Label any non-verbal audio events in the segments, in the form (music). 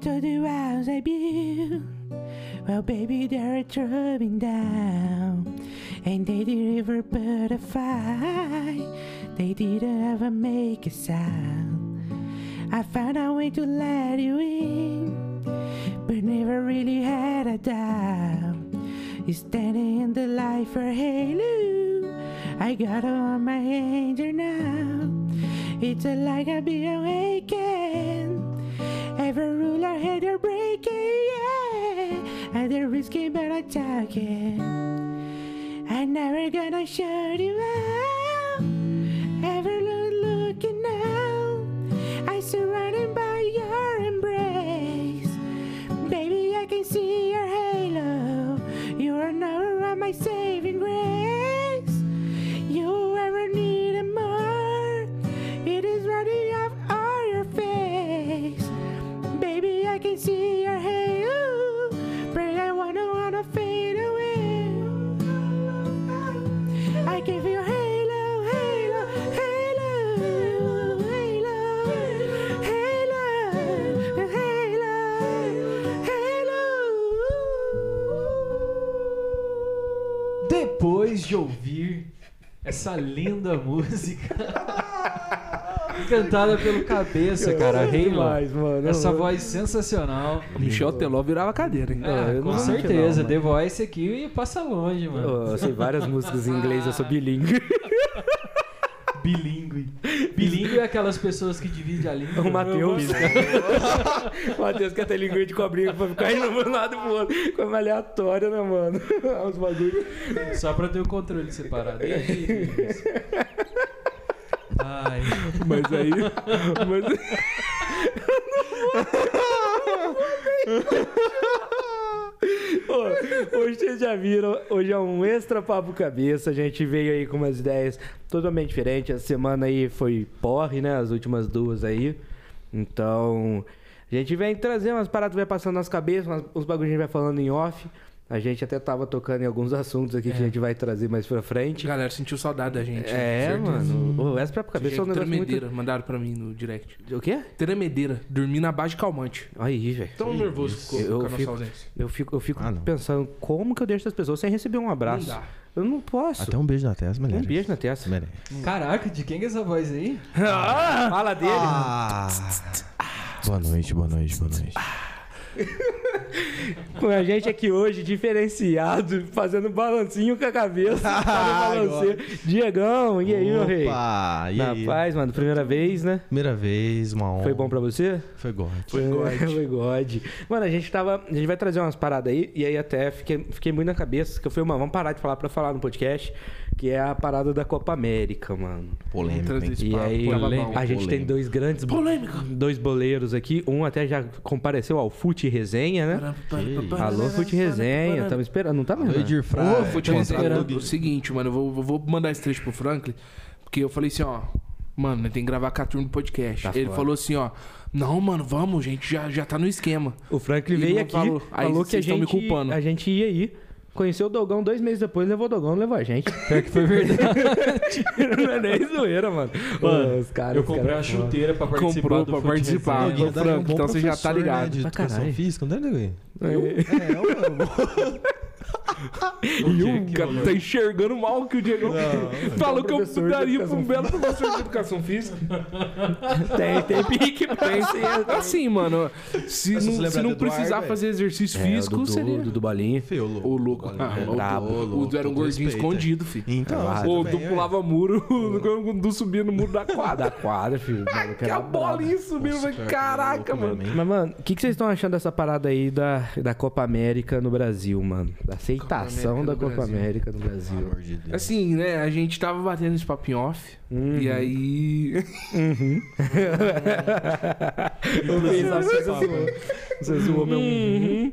To the house I built. Well, baby, they're throwing down. And they didn't ever put a fight. They didn't ever make a sound. I found a way to let you in, but never really had a doubt. You're standing in the light for halo. I got on my angel now. It's like I'll be awakened. Every they're breaking, yeah. And they're risky, but I'm talking. I'm never gonna shut you out. Ever look, looking now. I'm surrounded by your embrace. Baby, I can see your halo. You are now my saving de ouvir essa linda música (laughs) cantada pelo cabeça, cara, Halo. Essa voz sensacional. Michel Teló virava cadeira, hein? Ah, eu com não que certeza, não, The Voice aqui passa longe, mano. Eu sei várias músicas em inglês, eu sou bilíngue. Bilíngue. É aquelas pessoas que dividem a língua. O Matheus. o Matheus quer ter língua de cobrinha pra ficar indo pro lado pro outro. Como aleatória, né, mano? Uns bagulho. Só pra ter o controle separado. E aí? Ai. Mas aí. Mas... Ô, hoje vocês já viram, hoje é um extra papo cabeça. A gente veio aí com umas ideias totalmente diferentes. Essa semana aí foi porre, né? As últimas duas aí. Então, a gente vem trazer umas paradas vai passando nas cabeças, uns bagulhos a gente vai falando em off. A gente até tava tocando em alguns assuntos aqui que a gente vai trazer mais pra frente. A galera sentiu saudade da gente. É, mano. O extra papo cabeça é um negócio Tremedeira, muito... mandaram pra mim no direct. O quê? Tremedeira, dormir na base de calmante. Aí, velho. Tão nervoso ficou Eu com a nossa fico- ausência. Eu fico, eu fico Ah, pensando, como que eu deixo as pessoas sem receber um abraço? Não dá. Eu não posso. Até um beijo na testa, Um merece. beijo na testa. Merece. Caraca, de quem que é essa voz aí? (laughs) Fala dele. Ah, boa noite, boa noite, boa noite. (laughs) Com a gente aqui hoje, diferenciado, fazendo balancinho com a cabeça. (laughs) fazendo balanceio. Diegão, e aí, meu rei? Opa, e Na aí? paz, mano, primeira vez, né? Primeira vez, uma honra. Foi bom pra você? Foi God. Foi (laughs) God. Foi God. Mano, a gente tava. A gente vai trazer umas paradas aí, e aí até fiquei, fiquei muito na cabeça, que eu falei, mano, vamos parar de falar pra falar no podcast, que é a parada da Copa América, mano. Hein? esse E aí, tava polêmica, a gente tem polêmica. dois grandes. Polêmica. Dois boleiros aqui. Um até já compareceu ao Fute Resenha, né? Alô, Fute Resenha. Estamos esperando. Não tá Alô, mesmo? Edir Fra. Ô, fute resenha. esperando. O seguinte, mano, eu vou, eu vou mandar esse trecho pro Franklin, porque eu falei assim, ó, mano, tem que gravar com a turma do podcast. Tá Ele foda. falou assim, ó, não, mano, vamos, gente, já, já tá no esquema. O Franklin veio aqui, falou. Aí falou que a tão me gente, culpando. a gente ia ir. Conheceu o Dogão dois meses depois, levou o Dogão, levou a gente. Pior que foi verdade. não é nem zoeira, mano. Mano, os caras, eu comprei uma caras foda. chuteira pra participar Comprou do pra participar. Ô, Franco, então você já tá ligado. Né, de Pra educação caralho. física, não é, Nego? Eu- É, mano. (laughs) E um cara tá enxergando mal que o Diego (laughs) falou que eu daria pra um belo professor de educação física. (laughs) Tem, tem pique, tem sim. Assim, mano, se Mas não, se não do Eduardo, precisar velho? fazer exercício É, físico, o Dudu, seria... o Dudu Bolinha. Feio, louco. O louco. Ah, É o- brabo. o, o, era um gordinho respeito, escondido, filho. Então, Ah, O também, Du ué. pulava muro, o Du subia no muro da quadra. Da quadra, filho. O Que a bolinha subindo, Nossa, velho. Caraca, mano. Mas, mano, o que, que vocês estão achando dessa parada aí da, da Copa América no Brasil, mano? Da América da Copa Brasil. América no Pelo Brasil. amor de Deus. Assim, né, a gente tava batendo esse em off. Uhum. E aí. (laughs) Assim, você zoou. Meu. Uhum.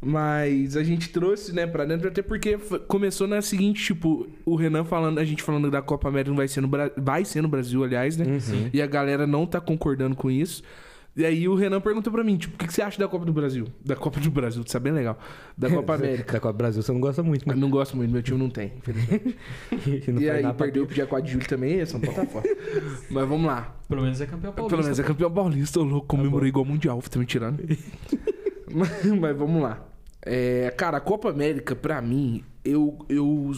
Mas a gente trouxe, né, pra dentro, até porque começou na seguinte, tipo, o Renan falando, a gente falando da Copa América não vai ser no, Bra- vai ser no Brasil, aliás, né? Uhum. E a galera não tá concordando com isso. E aí o Renan perguntou pra mim, tipo, o que, que você acha da Copa do Brasil? Da Copa do Brasil, isso é bem legal. Da (laughs) Copa América. Da Copa Brasil você não gosta muito, Eu né? não gosto muito, meu time não tem, infelizmente. (laughs) Que não e aí perdeu pro dia 4 de julho também, São Paulo tá fora. (laughs) Mas vamos lá. Pelo menos é campeão paulista. Pelo menos é campeão paulista, o louco comemorou igual mundial, tá me tirando. mas, mas vamos lá. É, cara, a Copa América, pra mim, eu, eu.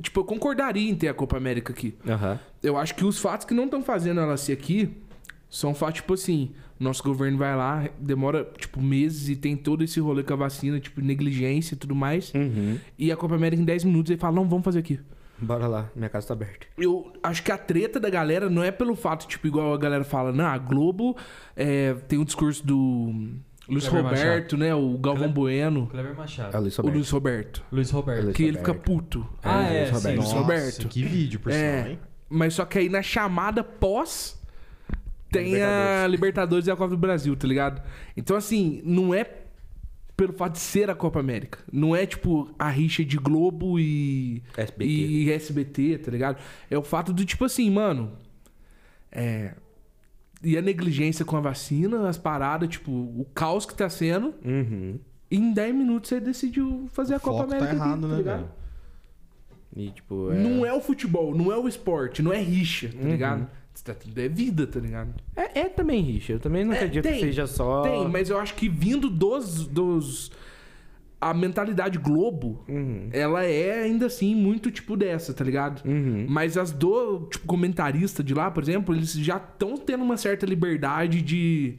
Tipo, eu concordaria em ter a Copa América aqui. Aham. Eu acho que os fatos que não estão fazendo ela ser aqui são fatos, tipo assim, nosso governo vai lá, demora, tipo, meses e tem todo esse rolê com a vacina, tipo, negligência e tudo mais. Uhum. E a Copa América em 10 minutos ele fala, não, vamos fazer aqui. Bora lá, minha casa tá aberta. Eu acho que a treta da galera não é pelo fato, tipo, igual a galera fala, não, a Globo é, tem um discurso do Luiz Kleber Roberto, né? O Galvão Kleber- Bueno, Cleber Machado. É o Luiz o Roberto. Luiz Roberto. Luiz Roberto. Luiz Que ele fica puto. Ah, É, é, Luiz sim. Roberto. Luiz Nossa, Roberto. Que vídeo, por É. sinal, hein? Mas só que aí na chamada pós tem a Libertadores. E a Copa do Brasil, tá ligado? Então, assim, não é pelo fato de ser a Copa América. Não é tipo a rixa de Globo e. SBT. E SBT, tá ligado? É o fato do tipo assim, mano. É. E a negligência com a vacina, as paradas, tipo, o caos que tá sendo. Uhum. E em 10 minutos você decidiu fazer a O Copa foco tá América. aqui, errado, tá né, ligado? velho? E tipo, é... Não é o futebol, não é o esporte, não é rixa, tá Uhum. ligado? Tá tudo- É vida, tá ligado? É, é também rixa. Eu também não É, acredito tem, que seja só. Tem, mas eu acho que vindo dos. dos a mentalidade Globo, Uhum. ela é ainda assim muito tipo dessa, tá ligado? Uhum. Mas as do, tipo, comentarista de lá, por exemplo, eles já estão tendo uma certa liberdade de.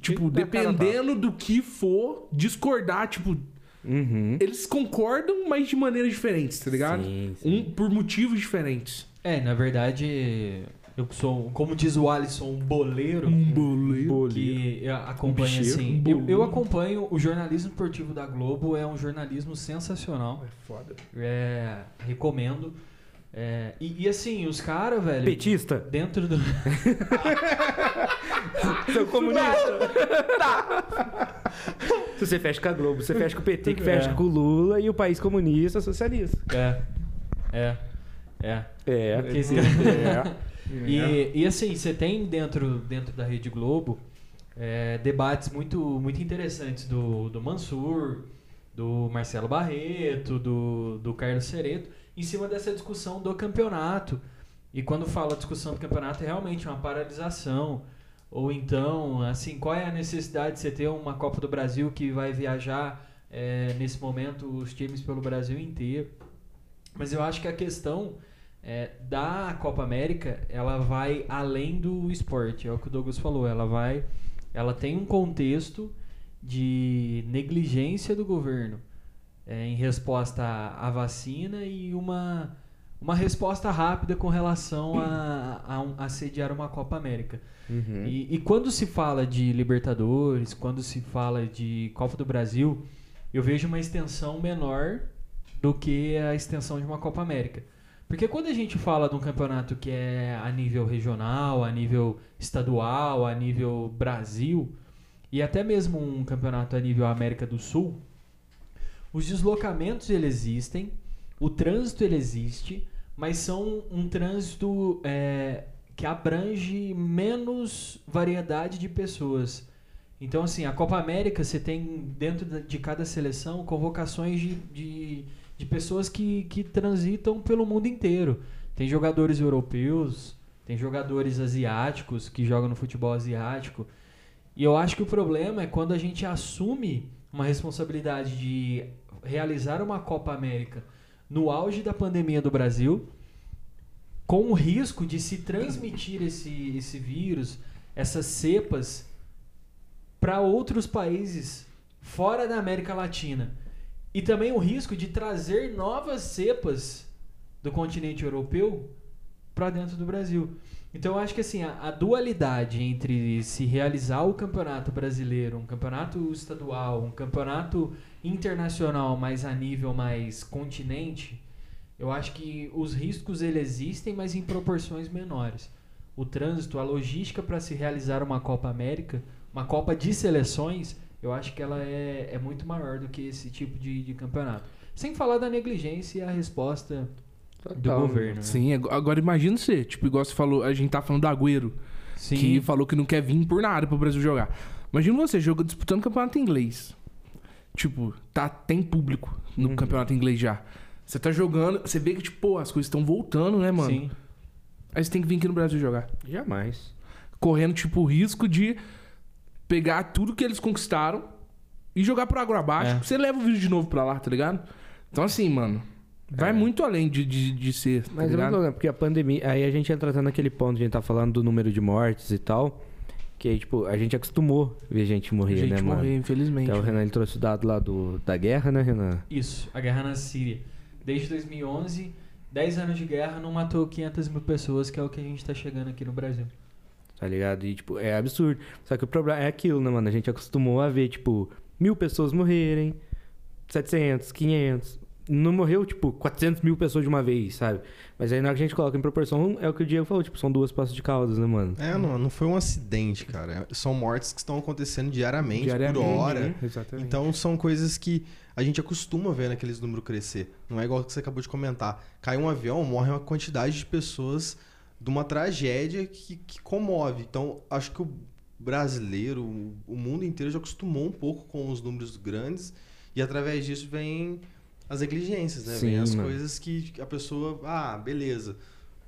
Tipo, a dependendo do que for, discordar, tipo. Uhum. Eles concordam, mas de maneiras diferentes, tá ligado? Sim, sim. Um, por motivos diferentes. É, na verdade, eu sou, como diz o Alisson, um boleiro. boleiro. que bicheiro, assim. um eu, eu acompanho o jornalismo esportivo da Globo, é um jornalismo sensacional. É foda. É, recomendo. É, e, e assim, os caras, velho. Petista? Dentro do. (laughs) Seu comunista. (laughs) Se você fecha com a Globo, você fecha com o PT, que fecha É. com o Lula e o país comunista socialista. É. É. É. É. É. (laughs) E, e assim, você tem dentro, dentro da Rede Globo é, debates muito, muito interessantes do, do Mansur, do Marcelo Barreto, do, do Carlos Cereto, em cima dessa discussão do campeonato. E quando fala discussão do campeonato, é realmente uma paralisação. Ou então, assim, qual é a necessidade de você ter uma Copa do Brasil que vai viajar é, nesse momento os times pelo Brasil inteiro? Mas eu acho que a questão é, da Copa América, ela vai além do esporte, é o que o Douglas falou, ela vai, ela tem um contexto de negligência do governo é, em resposta à, à vacina e uma, uma resposta rápida com relação a, a, um- a sediar uma Copa América. Uhum. E, e quando se fala de Libertadores, quando se fala de Copa do Brasil, eu vejo uma extensão menor do que a extensão de uma Copa América. Porque quando a gente fala de um campeonato que é a nível regional, a nível estadual, a nível Brasil, e até mesmo um campeonato a nível América do Sul, os deslocamentos eles existem, o trânsito ele existe, mas são um trânsito é, que abrange menos variedade de pessoas. Então, assim, a Copa América, você tem dentro de cada seleção convocações de, de, de pessoas que, que transitam pelo mundo inteiro. Tem jogadores europeus, tem jogadores asiáticos que jogam no futebol asiático. E eu acho que o problema é quando a gente assume uma responsabilidade de realizar uma Copa América no auge da pandemia do Brasil, com o risco de se transmitir esse, esse vírus, essas cepas, para outros países fora da América Latina. E também o risco de trazer novas cepas do continente europeu para dentro do Brasil. Então eu acho que assim, a, a dualidade entre se realizar o campeonato brasileiro, um campeonato estadual, um campeonato internacional, mas a nível mais continente, eu acho que os riscos eles existem, mas em proporções menores. O trânsito, a logística para se realizar uma Copa América, uma Copa de seleções, eu acho que ela é, é muito maior do que esse tipo de, de campeonato. Sem falar da negligência e a resposta do Total. governo. né? Sim, ag- agora imagina você, tipo, igual você falou, a gente tá falando do Agüero. Sim. que falou que não quer vir por nada pro Brasil jogar. Imagina você joga, disputando campeonato inglês. Tipo, tá, tem público no Uhum. campeonato inglês já. Você tá jogando, você vê que, tipo, pô, as coisas estão voltando, né, mano? Sim. Aí você tem que vir aqui no Brasil jogar. Jamais. Correndo, tipo, o risco de pegar tudo que eles conquistaram e jogar pro água abaixo. É. Você leva o vídeo de novo pra lá, tá ligado? Então, assim, mano, vai muito além de, de, de ser, tá Mas é muito problema, porque a pandemia. Aí a gente entra até naquele ponto, a gente tá falando do número de mortes e tal. Que aí, tipo, a gente acostumou ver gente morrer, gente né, morrer, mano? infelizmente. Então o Renan ele trouxe o dado lá do, da guerra, né, Renan? Isso, a guerra na Síria. Desde 2011, 10 anos de guerra não matou 500 mil pessoas, que é o que a gente tá chegando aqui no Brasil. Tá ligado? E, tipo, é absurdo. Só que o problema é aquilo, né, mano? A gente acostumou a ver, tipo, mil pessoas morrerem, 700, 500. Não morreu, tipo, 400 mil pessoas de uma vez, sabe? Mas aí na hora que a gente coloca em proporção, é o que o Diego falou, tipo, são duas postas de caldas, né, mano? É, não, não foi um acidente, cara. São mortes que estão acontecendo diariamente, Diariamente, por hora. né? Exatamente. Então são coisas que a gente acostuma ver naqueles números crescer. Não é igual que você acabou de comentar. Cai um avião, morre uma quantidade de pessoas de uma tragédia que, que comove. Então, acho que o brasileiro, o- mundo inteiro já acostumou um pouco com os números grandes e através disso vem as negligências, né? vem Sim, as mano. coisas que a pessoa, ah, beleza,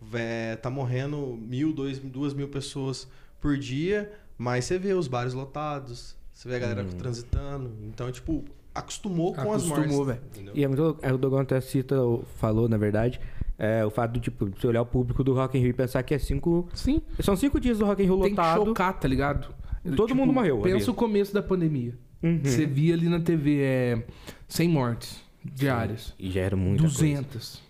vé- tá morrendo mil, dois, duas mil pessoas por dia, mas você vê os bares lotados, você vê a galera Uhum. transitando. Então, tipo, acostumou com as Acostumou, mortes. velho. entendeu? E é muito louco. É, o Dogon até cita, falou, na verdade, é, o fato do, tipo, você olhar o público do Rock in Rio e pensar que é cinco... Sim, São cinco dias do Rock in Rio tem que lotado. chocar, tá ligado? Tipo, Todo mundo morreu ali. Pensa o começo da pandemia. Uhum. Você via ali na TV é, 100 mortes diárias. E já era muita coisa. 200,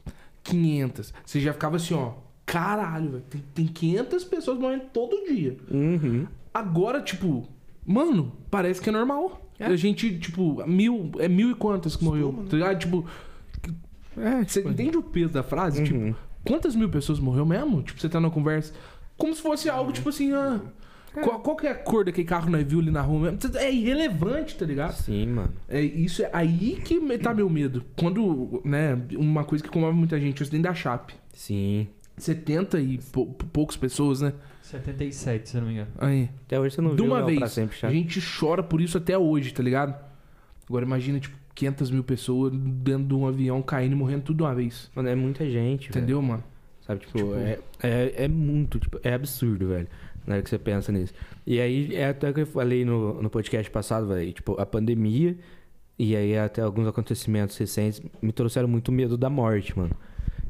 500. Você já ficava assim, ó. Caralho, velho. Tem, tem 500 pessoas morrendo todo dia. Uhum. Agora, tipo, mano, parece que é normal. É. A gente, tipo, mil. É mil e quantas que morreu? Né? Tá ligado? Tipo, É, você entende o peso da frase? Uhum. Tipo, quantas mil pessoas morreu mesmo? Tipo, você tá na conversa. Como se fosse algo, tipo assim, ah. Qual, qual que é a cor daquele carro que nós viu ali na rua mesmo? É irrelevante, tá ligado? Sim, mano. É, isso é aí que tá meu medo. Quando, né, uma coisa que comove muita gente, o acidente da Chape. Sim. 70 e pou- poucas pessoas, né? 77, se eu não me engano. Aí. Até hoje você não De viu uma não, vez. pra sempre, a gente chora por isso até hoje, tá ligado? Agora imagina, tipo, 500 mil pessoas dentro de um avião caindo e morrendo tudo de uma vez. Mano, é muita gente, velho. Entendeu, mano? Sabe, tipo, Tipo- É, é, é muito, tipo, é absurdo, velho. Na hora que você pensa nisso. E aí, é até que eu falei no, no podcast passado, velho. Tipo, a pandemia e aí até alguns acontecimentos recentes me trouxeram muito medo da morte, mano.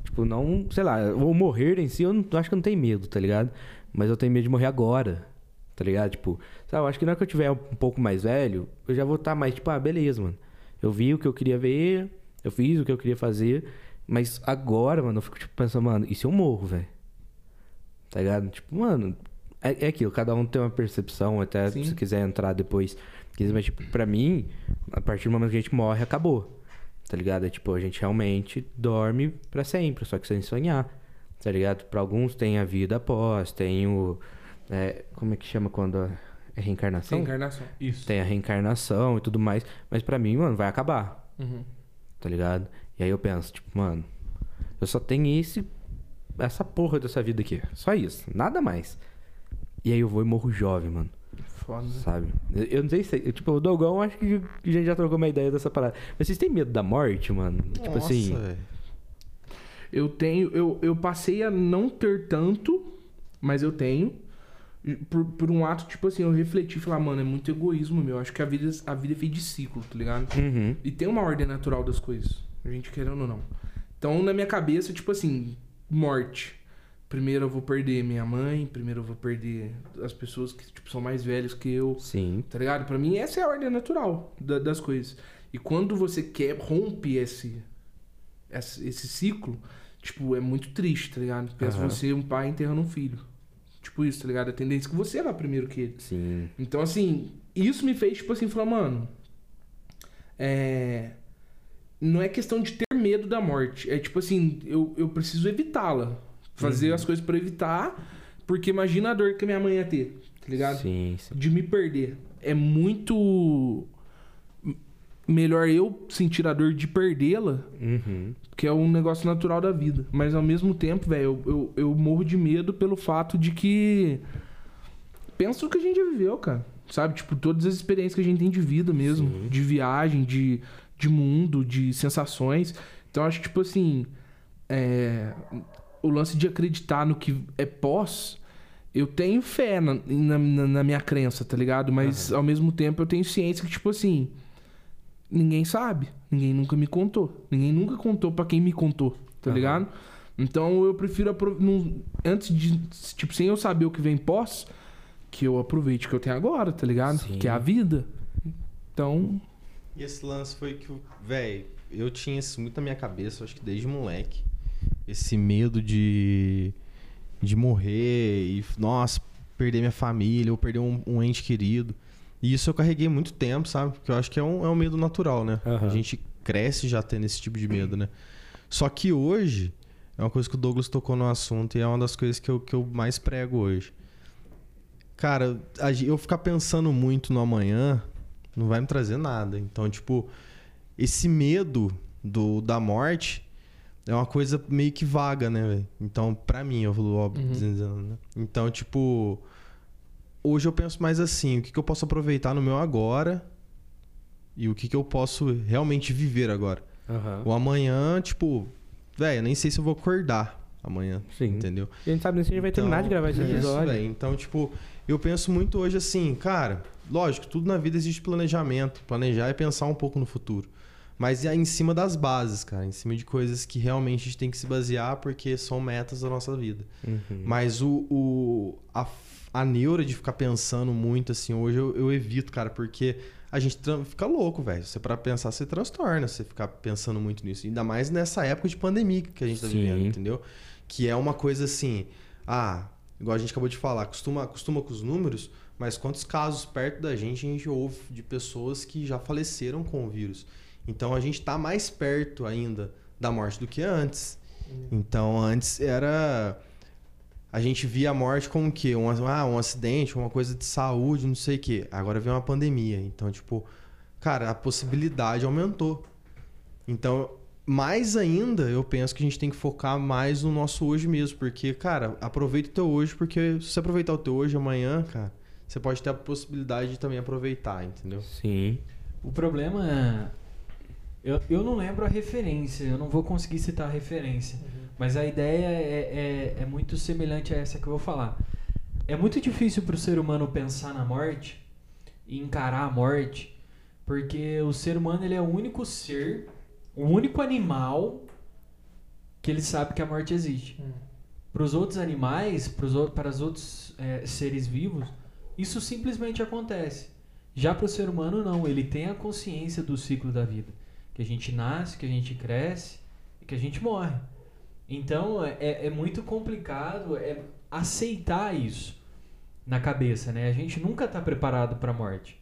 Tipo, não, sei lá, ou morrer em si, eu não, acho que eu não tenho medo, tá ligado? Mas eu tenho medo de morrer agora, tá ligado? Tipo, sabe, eu acho que na hora que eu tiver um pouco mais velho, eu já vou estar mais, tipo, ah, beleza, mano. Eu vi o que eu queria ver, eu fiz o que eu queria fazer, mas agora, mano, eu fico, tipo, pensando, mano, e se eu morro, velho? Tá ligado? Tipo, mano, é, é aquilo, cada um tem uma percepção, até Sim. se quiser entrar depois. Mas, tipo, pra mim, a partir do momento que a gente morre, acabou. Tá ligado? É tipo, a gente realmente dorme pra sempre, só que sem sonhar. Tá ligado? Pra alguns tem a vida após, tem o. é, como é que chama quando a- é reencarnação? Reencarnação. Isso. Tem a reencarnação e tudo mais. Mas pra mim, mano, vai acabar. Uhum. Tá ligado? E aí eu penso, tipo, mano, eu só tenho esse. Essa porra dessa vida aqui. Só isso. Nada mais. E aí eu vou e morro jovem, mano. Foda. Sabe? Eu, eu não sei se. eu, Tipo, o Dogão, acho que a gente já trocou uma ideia dessa parada. Mas vocês têm medo da morte, mano? Tipo Nossa, assim. velho. Eu tenho. Eu, eu passei a não ter tanto, mas eu tenho. Por, por um ato, tipo assim, eu refleti e falar, mano, é muito egoísmo meu. Acho que a vida, a vida é feita de ciclo, tá ligado? Uhum. E tem uma ordem natural das coisas. A gente querendo ou não. Então, na minha cabeça, tipo assim, morte. Primeiro eu vou perder minha mãe, primeiro eu vou perder as pessoas que tipo, são mais velhas que eu. Sim. Tá ligado? Pra mim, essa é a ordem natural da- das coisas. E quando você quer, rompe esse, esse, esse ciclo, tipo, é muito triste, tá ligado? Pensa Aham. você, um pai enterrando um filho. Tipo isso, tá ligado? A tendência é que você vá primeiro que ele. Sim. Então, assim, isso me fez, tipo assim, falar, mano. É. Não é questão de ter medo da morte. É tipo assim, eu, eu preciso evitá-la. Fazer as coisas pra evitar. Porque imagina a dor que a minha mãe ia ter, tá ligado? Sim, sim. De me perder. É muito. Melhor eu sentir a dor de perdê-la, Uhum. que é um negócio natural da vida. Mas ao mesmo tempo, velho, eu, eu, eu morro de medo pelo fato de que pensa no que a gente já viveu, cara. Sabe? Tipo, todas as experiências que a gente tem de vida mesmo. De viagem, de, de mundo, de sensações. Então, acho que, tipo assim. é, o lance de acreditar no que é pós. Eu tenho fé na, na, na- na minha crença, tá ligado? Mas ao mesmo tempo eu tenho ciência que, tipo assim. Ninguém sabe. Ninguém nunca me contou. Ninguém nunca contou pra quem me contou, tá Aham. ligado? Então eu prefiro não- antes de tipo sem eu saber o que vem pós, que eu aproveite o que eu tenho agora, tá ligado? Sim. Que é a vida. Então, E esse lance foi que, velho, eu tinha isso muito na minha cabeça, acho que desde moleque. Esse medo de, de morrer e, nossa, perder minha família ou perder um, um ente querido. E isso eu carreguei muito tempo, sabe? Porque eu acho que é um, é um medo natural, né? Aham. A gente cresce já tendo esse tipo de medo, né? Só que hoje, é uma coisa que o Douglas tocou no assunto e é uma das coisas que eu, que eu mais prego hoje. Cara, eu ficar pensando muito no amanhã não vai me trazer nada. Então, tipo, esse medo do, da morte é uma coisa meio que vaga, né, velho? Então, pra mim, eu falo óbvio, Uhum. dizendo, né? Então, tipo, hoje eu penso mais assim, o que, que eu posso aproveitar no meu agora e o que, que eu posso realmente viver agora. Aham. O amanhã, tipo, velho, eu nem sei se eu vou acordar amanhã, Sim. entendeu? E a gente sabe nem se a gente vai terminar de gravar esse isso, episódio. Então, tipo, eu penso muito hoje assim, cara, lógico, tudo na vida existe planejamento. Planejar é pensar um pouco no futuro. Mas é em cima das bases, cara. Em cima de coisas que realmente a gente tem que se basear porque são metas da nossa vida. Uhum. Mas o, o- a, a neura de ficar pensando muito assim, hoje eu, eu evito, cara, porque a gente fica louco, velho. Você para pensar, você transtorna, você ficar pensando muito nisso. Ainda mais nessa época de pandemia que a gente tá Sim. vivendo, entendeu? Que é uma coisa assim, ah, igual a gente acabou de falar, acostuma, acostuma com os números, mas quantos casos perto da gente a gente ouve de pessoas que já faleceram com o vírus? Então a gente tá mais perto ainda da morte do que antes. Então antes era a gente via a morte como o quê? Um, ah, um acidente, uma coisa de saúde, não sei o quê. Agora vem uma pandemia. Então, tipo, cara, a possibilidade aumentou. Então, mais ainda, eu penso que a gente tem que focar mais no nosso hoje mesmo. Porque, cara, aproveita o teu hoje, porque se você aproveitar o teu hoje, amanhã, cara, você pode ter a possibilidade de também aproveitar, entendeu? Sim. O problema é. Eu, eu não lembro a referência, eu não vou conseguir citar a referência. Mas a ideia é, é, é muito semelhante a essa que eu vou falar. É muito difícil para o ser humano pensar na morte e encarar a morte, porque o ser humano ele é o único ser, o único animal que ele sabe que a morte existe. Para os outros animais, pros, para os outros é, seres vivos, isso simplesmente acontece. Já para o ser humano, não. Ele tem a consciência do ciclo da vida. Que a gente nasce, que a gente cresce e que a gente morre. Então, é, é muito complicado é aceitar isso na cabeça, né? A gente nunca está preparado para a morte.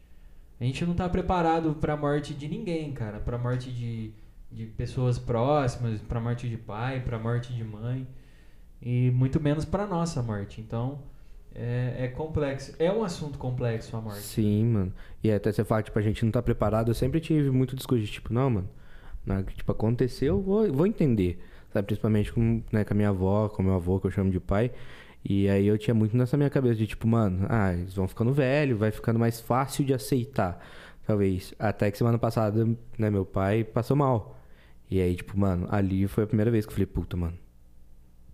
A gente não está preparado para a morte de ninguém, cara. Para a morte de, de pessoas próximas, para a morte de pai, para a morte de mãe. E muito menos para nossa morte. Então, é, é complexo. É um assunto complexo a morte. Sim, mano. E até você fala, tipo, a gente não tá preparado. Eu sempre tive muito discurso de, tipo, não, mano. Na, tipo, aconteceu, eu vou, vou entender. Sabe, principalmente com, né, com a minha avó, com meu avô, que eu chamo de pai. E aí eu tinha muito nessa minha cabeça de, tipo, mano, ah, eles vão ficando velho, vai ficando mais fácil de aceitar. Talvez. Até que semana passada, né, meu pai passou mal. E aí, tipo, mano, ali foi a primeira vez que eu falei, puta, mano.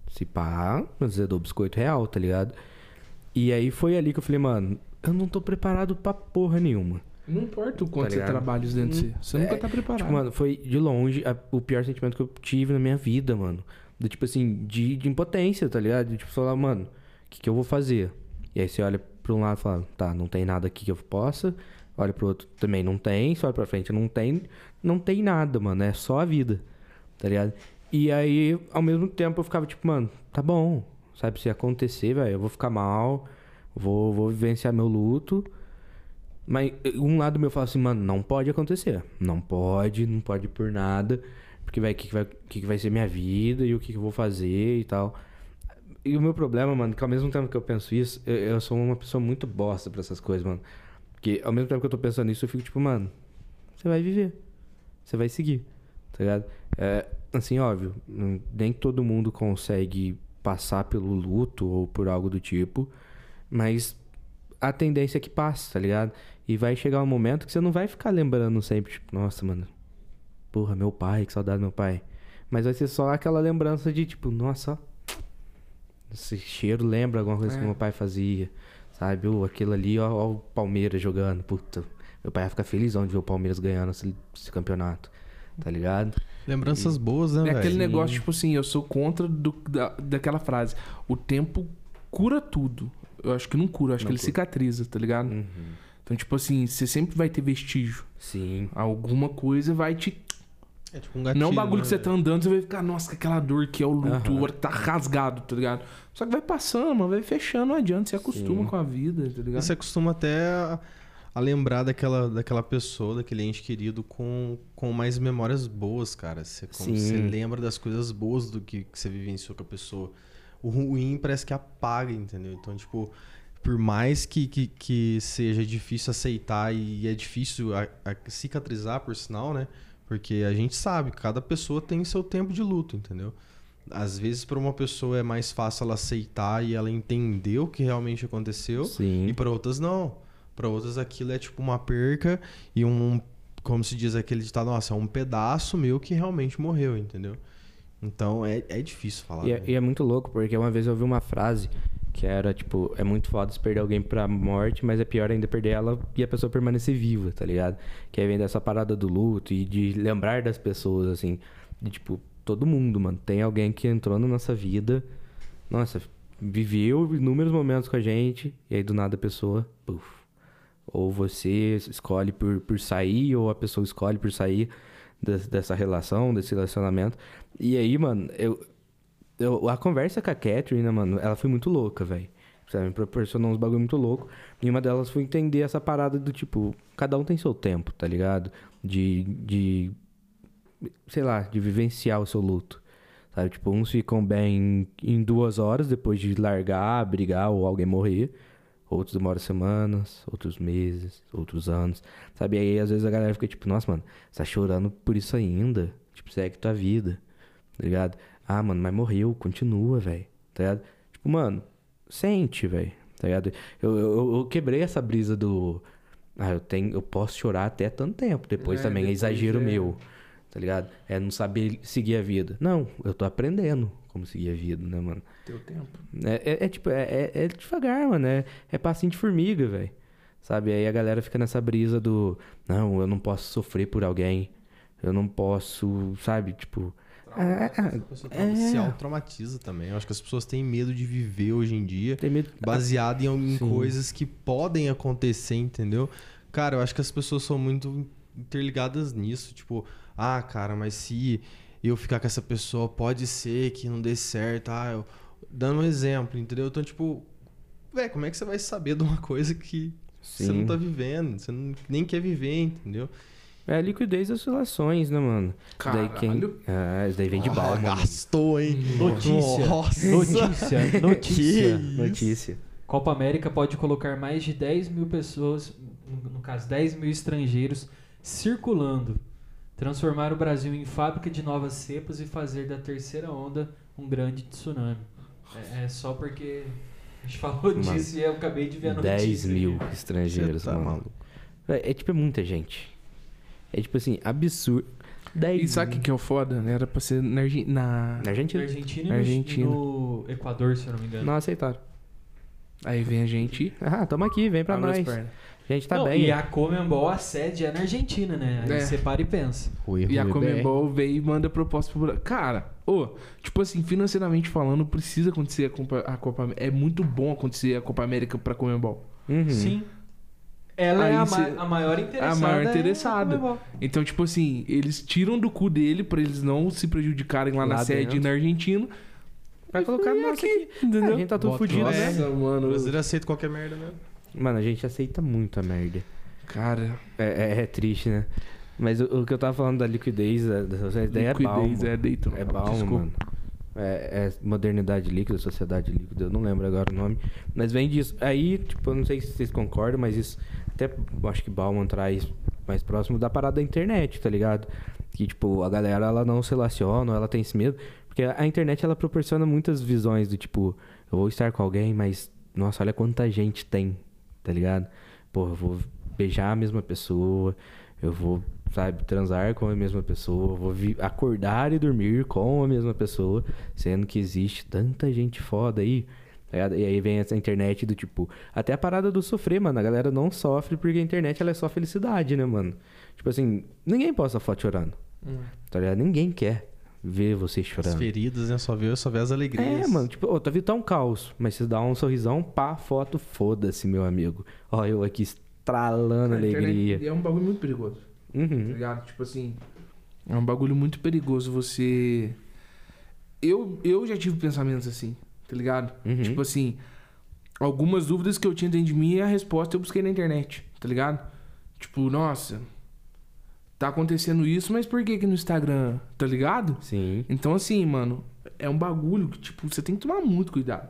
Se pá, mas eu dou biscoito real, tá ligado? E aí foi ali que eu falei, mano, eu não tô preparado pra porra nenhuma. Não importa o quanto Tá você trabalha isso dentro de Hum, você. Você nunca é, tá preparado. Tipo, mano, foi de longe a- o pior sentimento que eu tive na minha vida, mano. Do tipo assim, de, de impotência, tá ligado? De tipo, falar, mano, o que, que eu vou fazer? E aí você olha pra um lado e fala, tá, não tem nada aqui que eu possa. Olha pro outro, também não tem. Você olha pra frente, não tem. Não tem nada, mano. É só a vida, tá ligado? E aí, ao mesmo tempo, eu ficava tipo, mano, tá bom. Sabe, se acontecer, velho, eu vou ficar mal. Vou, vou vivenciar meu luto. Mas eh, um lado meu fala assim, mano, não pode acontecer. Não pode, não pode por nada. Porque, vai, que, que, vai, que, que vai ser minha vida e o que, que eu vou fazer e tal. E o meu problema, mano, que ao mesmo tempo que eu penso isso, eu, eu sou uma pessoa muito bosta pra essas coisas, mano. Porque ao mesmo tempo que eu tô pensando nisso, eu fico tipo, mano, você vai viver. Você vai seguir, tá ligado? É, assim, óbvio, nem todo mundo consegue passar pelo luto ou por algo do tipo. Mas a tendência é que passe, tá ligado? E vai chegar um momento que você não vai ficar lembrando sempre, tipo, nossa, mano, porra, meu pai, que saudade do meu pai. Mas vai ser só aquela lembrança de, tipo, nossa, ó, esse cheiro lembra alguma coisa É. que meu pai fazia, sabe? Ou aquilo ali, ó, ó o Palmeiras jogando, puta. Meu pai vai ficar felizão de ver o Palmeiras ganhando esse, esse campeonato, tá ligado? Lembranças boas, né, É aquele negócio, tipo assim, eu sou contra do, da, daquela frase. O tempo cura tudo. Eu acho que não cura, eu acho Não que ele cura. cicatriza, tá ligado? Uhum. Então, tipo assim, você sempre vai ter vestígio. Sim. Alguma coisa vai te. É tipo um gatilho, não é um bagulho né, que você tá andando, você vai ficar, nossa, que aquela dor que é o luto, o olho tá rasgado, tá ligado? Só que vai passando, mano, vai fechando, não adianta, você acostuma Sim. com a vida, tá E ligado? Você acostuma até a, a lembrar daquela, daquela pessoa, daquele ente querido com, com mais memórias boas, cara. Você, como Sim. você lembra das coisas boas do que, que você vivenciou com a pessoa. O ruim parece que apaga, entendeu? Então, tipo, por mais que, que, que seja difícil aceitar e é difícil a- a cicatrizar, por sinal, né? Porque a gente sabe, cada pessoa tem seu tempo de luto, entendeu? Às vezes, para uma pessoa é mais fácil ela aceitar e ela entender o que realmente aconteceu. Sim. E para outras não. Para outras aquilo é tipo uma perca e um, como se diz aquele ditado, nossa, é um pedaço meu que realmente morreu, entendeu? Então é, é difícil falar. E é, né? e é muito louco, porque uma vez eu ouvi uma frase que era, tipo, é muito foda se perder alguém pra morte, mas é pior ainda perder ela e a pessoa permanecer viva, tá ligado? Que aí vem dessa parada do luto e de lembrar das pessoas, assim. De, tipo, todo mundo, mano. Tem alguém que entrou na nossa vida, nossa, viveu inúmeros momentos com a gente, e aí do nada a pessoa, puf. Ou você escolhe por, por sair, ou a pessoa escolhe por sair des- dessa relação, desse relacionamento. E aí, mano, eu, eu, a conversa com a Catherine, né, mano, ela foi muito louca, velho. Sabe, me proporcionou uns bagulho muito louco. E uma delas foi entender essa parada do tipo, cada um tem seu tempo, tá ligado? De, de sei lá, de vivenciar o seu luto. Sabe, tipo, uns ficam bem em duas horas depois de largar, brigar ou alguém morrer. Outros demoram semanas, outros meses, outros anos. Sabe, aí às vezes a galera fica tipo, nossa, mano, você tá chorando por isso ainda? Tipo, segue tua vida, tá ligado? Ah, mano, mas morreu, continua, velho, tá ligado? Tipo, mano, sente, velho, tá ligado? Eu, eu, eu quebrei essa brisa do... Ah, eu, tenho, eu posso chorar até tanto tempo, depois É, também é depois exagero é. meu, tá ligado? É não saber seguir a vida. Não, eu tô aprendendo como seguir a vida, né, mano? Teu tempo. É, é- é tipo, é, é- é devagar, mano. É, é passinho de formiga, velho. Sabe? Aí a galera fica nessa brisa do. Não, eu não posso sofrer por alguém. Eu não posso, sabe? Tipo. Ah, ah, A pessoa tá- se é. também. Eu acho que as pessoas têm medo de viver hoje em dia medo. baseado em, em Sim. coisas que podem acontecer, entendeu? Cara, eu acho que as pessoas são muito interligadas nisso. Tipo, ah, cara, mas se eu ficar com essa pessoa, pode ser que não dê certo. Ah, eu... Dando um exemplo, entendeu? Então, tipo, velho, como é que você vai saber de uma coisa que você não Sim. tá vivendo? Você não- nem quer viver, entendeu? É liquidez e oscilações, né, mano? Daí quem. Caralho. Ah, isso daí vem de mano. gastou, hein? Notícia. Nossa. Notícia. (laughs) Notícia. Notícia. Copa América pode colocar mais de 10 mil pessoas, no- caso 10 mil estrangeiros, circulando. Transformar o Brasil em fábrica de novas cepas e fazer da terceira onda um grande tsunami. É, é só porque a gente (laughs) falou Mano, disso e eu acabei de ver a notícia. 10 mil estrangeiros, tá mano. maluco. Véi, É tipo, é muita gente. É tipo assim, absurdo. 10 E sabe o que, que é o foda? Era pra ser na, Argen- na... Na Na Argentina. Argentina, e no- Argentina. e no Equador, se eu não me engano. Não aceitaram. Aí vem a gente. Ah, tamo aqui, vem pra abre nós. A gente tá Não, bem. E a Comembol, a sede é na Argentina, né? Aí É. você para e pensa. Rui, E a Rui, Comembol veio e manda proposta pro Brasil. Cara, ô, tipo assim, financeiramente falando, precisa acontecer a Copa, a Copa América. É muito bom acontecer a Copa América pra Comembol. Uhum. Sim. Ela Aí é a, cê- ma- a maior interessada. a maior é interessada. Então, tipo assim, eles tiram do cu dele pra eles não se prejudicarem lá, na Lá sede dentro. na Argentina. Vai colocar nossa aqui, aqui. entendeu? A gente tá tudo nossa. né? Nossa, O mano. brasileiro aceita qualquer merda mesmo. Mano, a gente aceita muito a merda. Cara, É, é- é triste, né? Mas o, o que eu tava falando da liquidez, da- dessa ideia é balma. liquidez é deito. É Desculpa. mano. É, é modernidade líquida, sociedade líquida, eu não lembro agora o nome. Mas vem disso. Aí, tipo, eu não sei se vocês concordam, mas isso até acho que Bauman traz mais próximo da parada da internet, tá ligado? Que, tipo, a galera ela não se relaciona, ela tem esse medo. Porque a internet ela proporciona muitas visões do tipo, eu vou estar com alguém, mas nossa, olha quanta gente tem tá ligado? Porra, eu vou beijar a mesma pessoa, eu vou, sabe, transar com a mesma pessoa, eu vou acordar e dormir com a mesma pessoa, sendo que existe tanta gente foda aí. Tá? E aí vem essa internet do tipo. Até a parada do sofrer, mano. A galera não sofre porque a internet ela é só felicidade, né, mano? Tipo assim, ninguém posta foto chorando. Tá ligado? Ninguém quer ver você As chorando. feridas, né? Só vê, só vê as alegrias. É, mano, tipo, ô, tua vida tá um caos, mas você dá um sorrisão, pá, foto, foda-se, meu amigo. Ó, eu aqui estralando A alegria. É um bagulho muito perigoso. Tá Uhum. ligado? Tipo assim. É um bagulho muito perigoso você. Eu, eu já tive pensamentos assim, tá ligado? Uhum. Tipo assim. Algumas dúvidas que eu tinha dentro de mim, a resposta eu busquei na internet, tá ligado? Tipo, nossa. Tá acontecendo isso, mas por que que no Instagram, tá ligado? Sim. Então, assim, mano, é um bagulho que, tipo, você tem que tomar muito cuidado.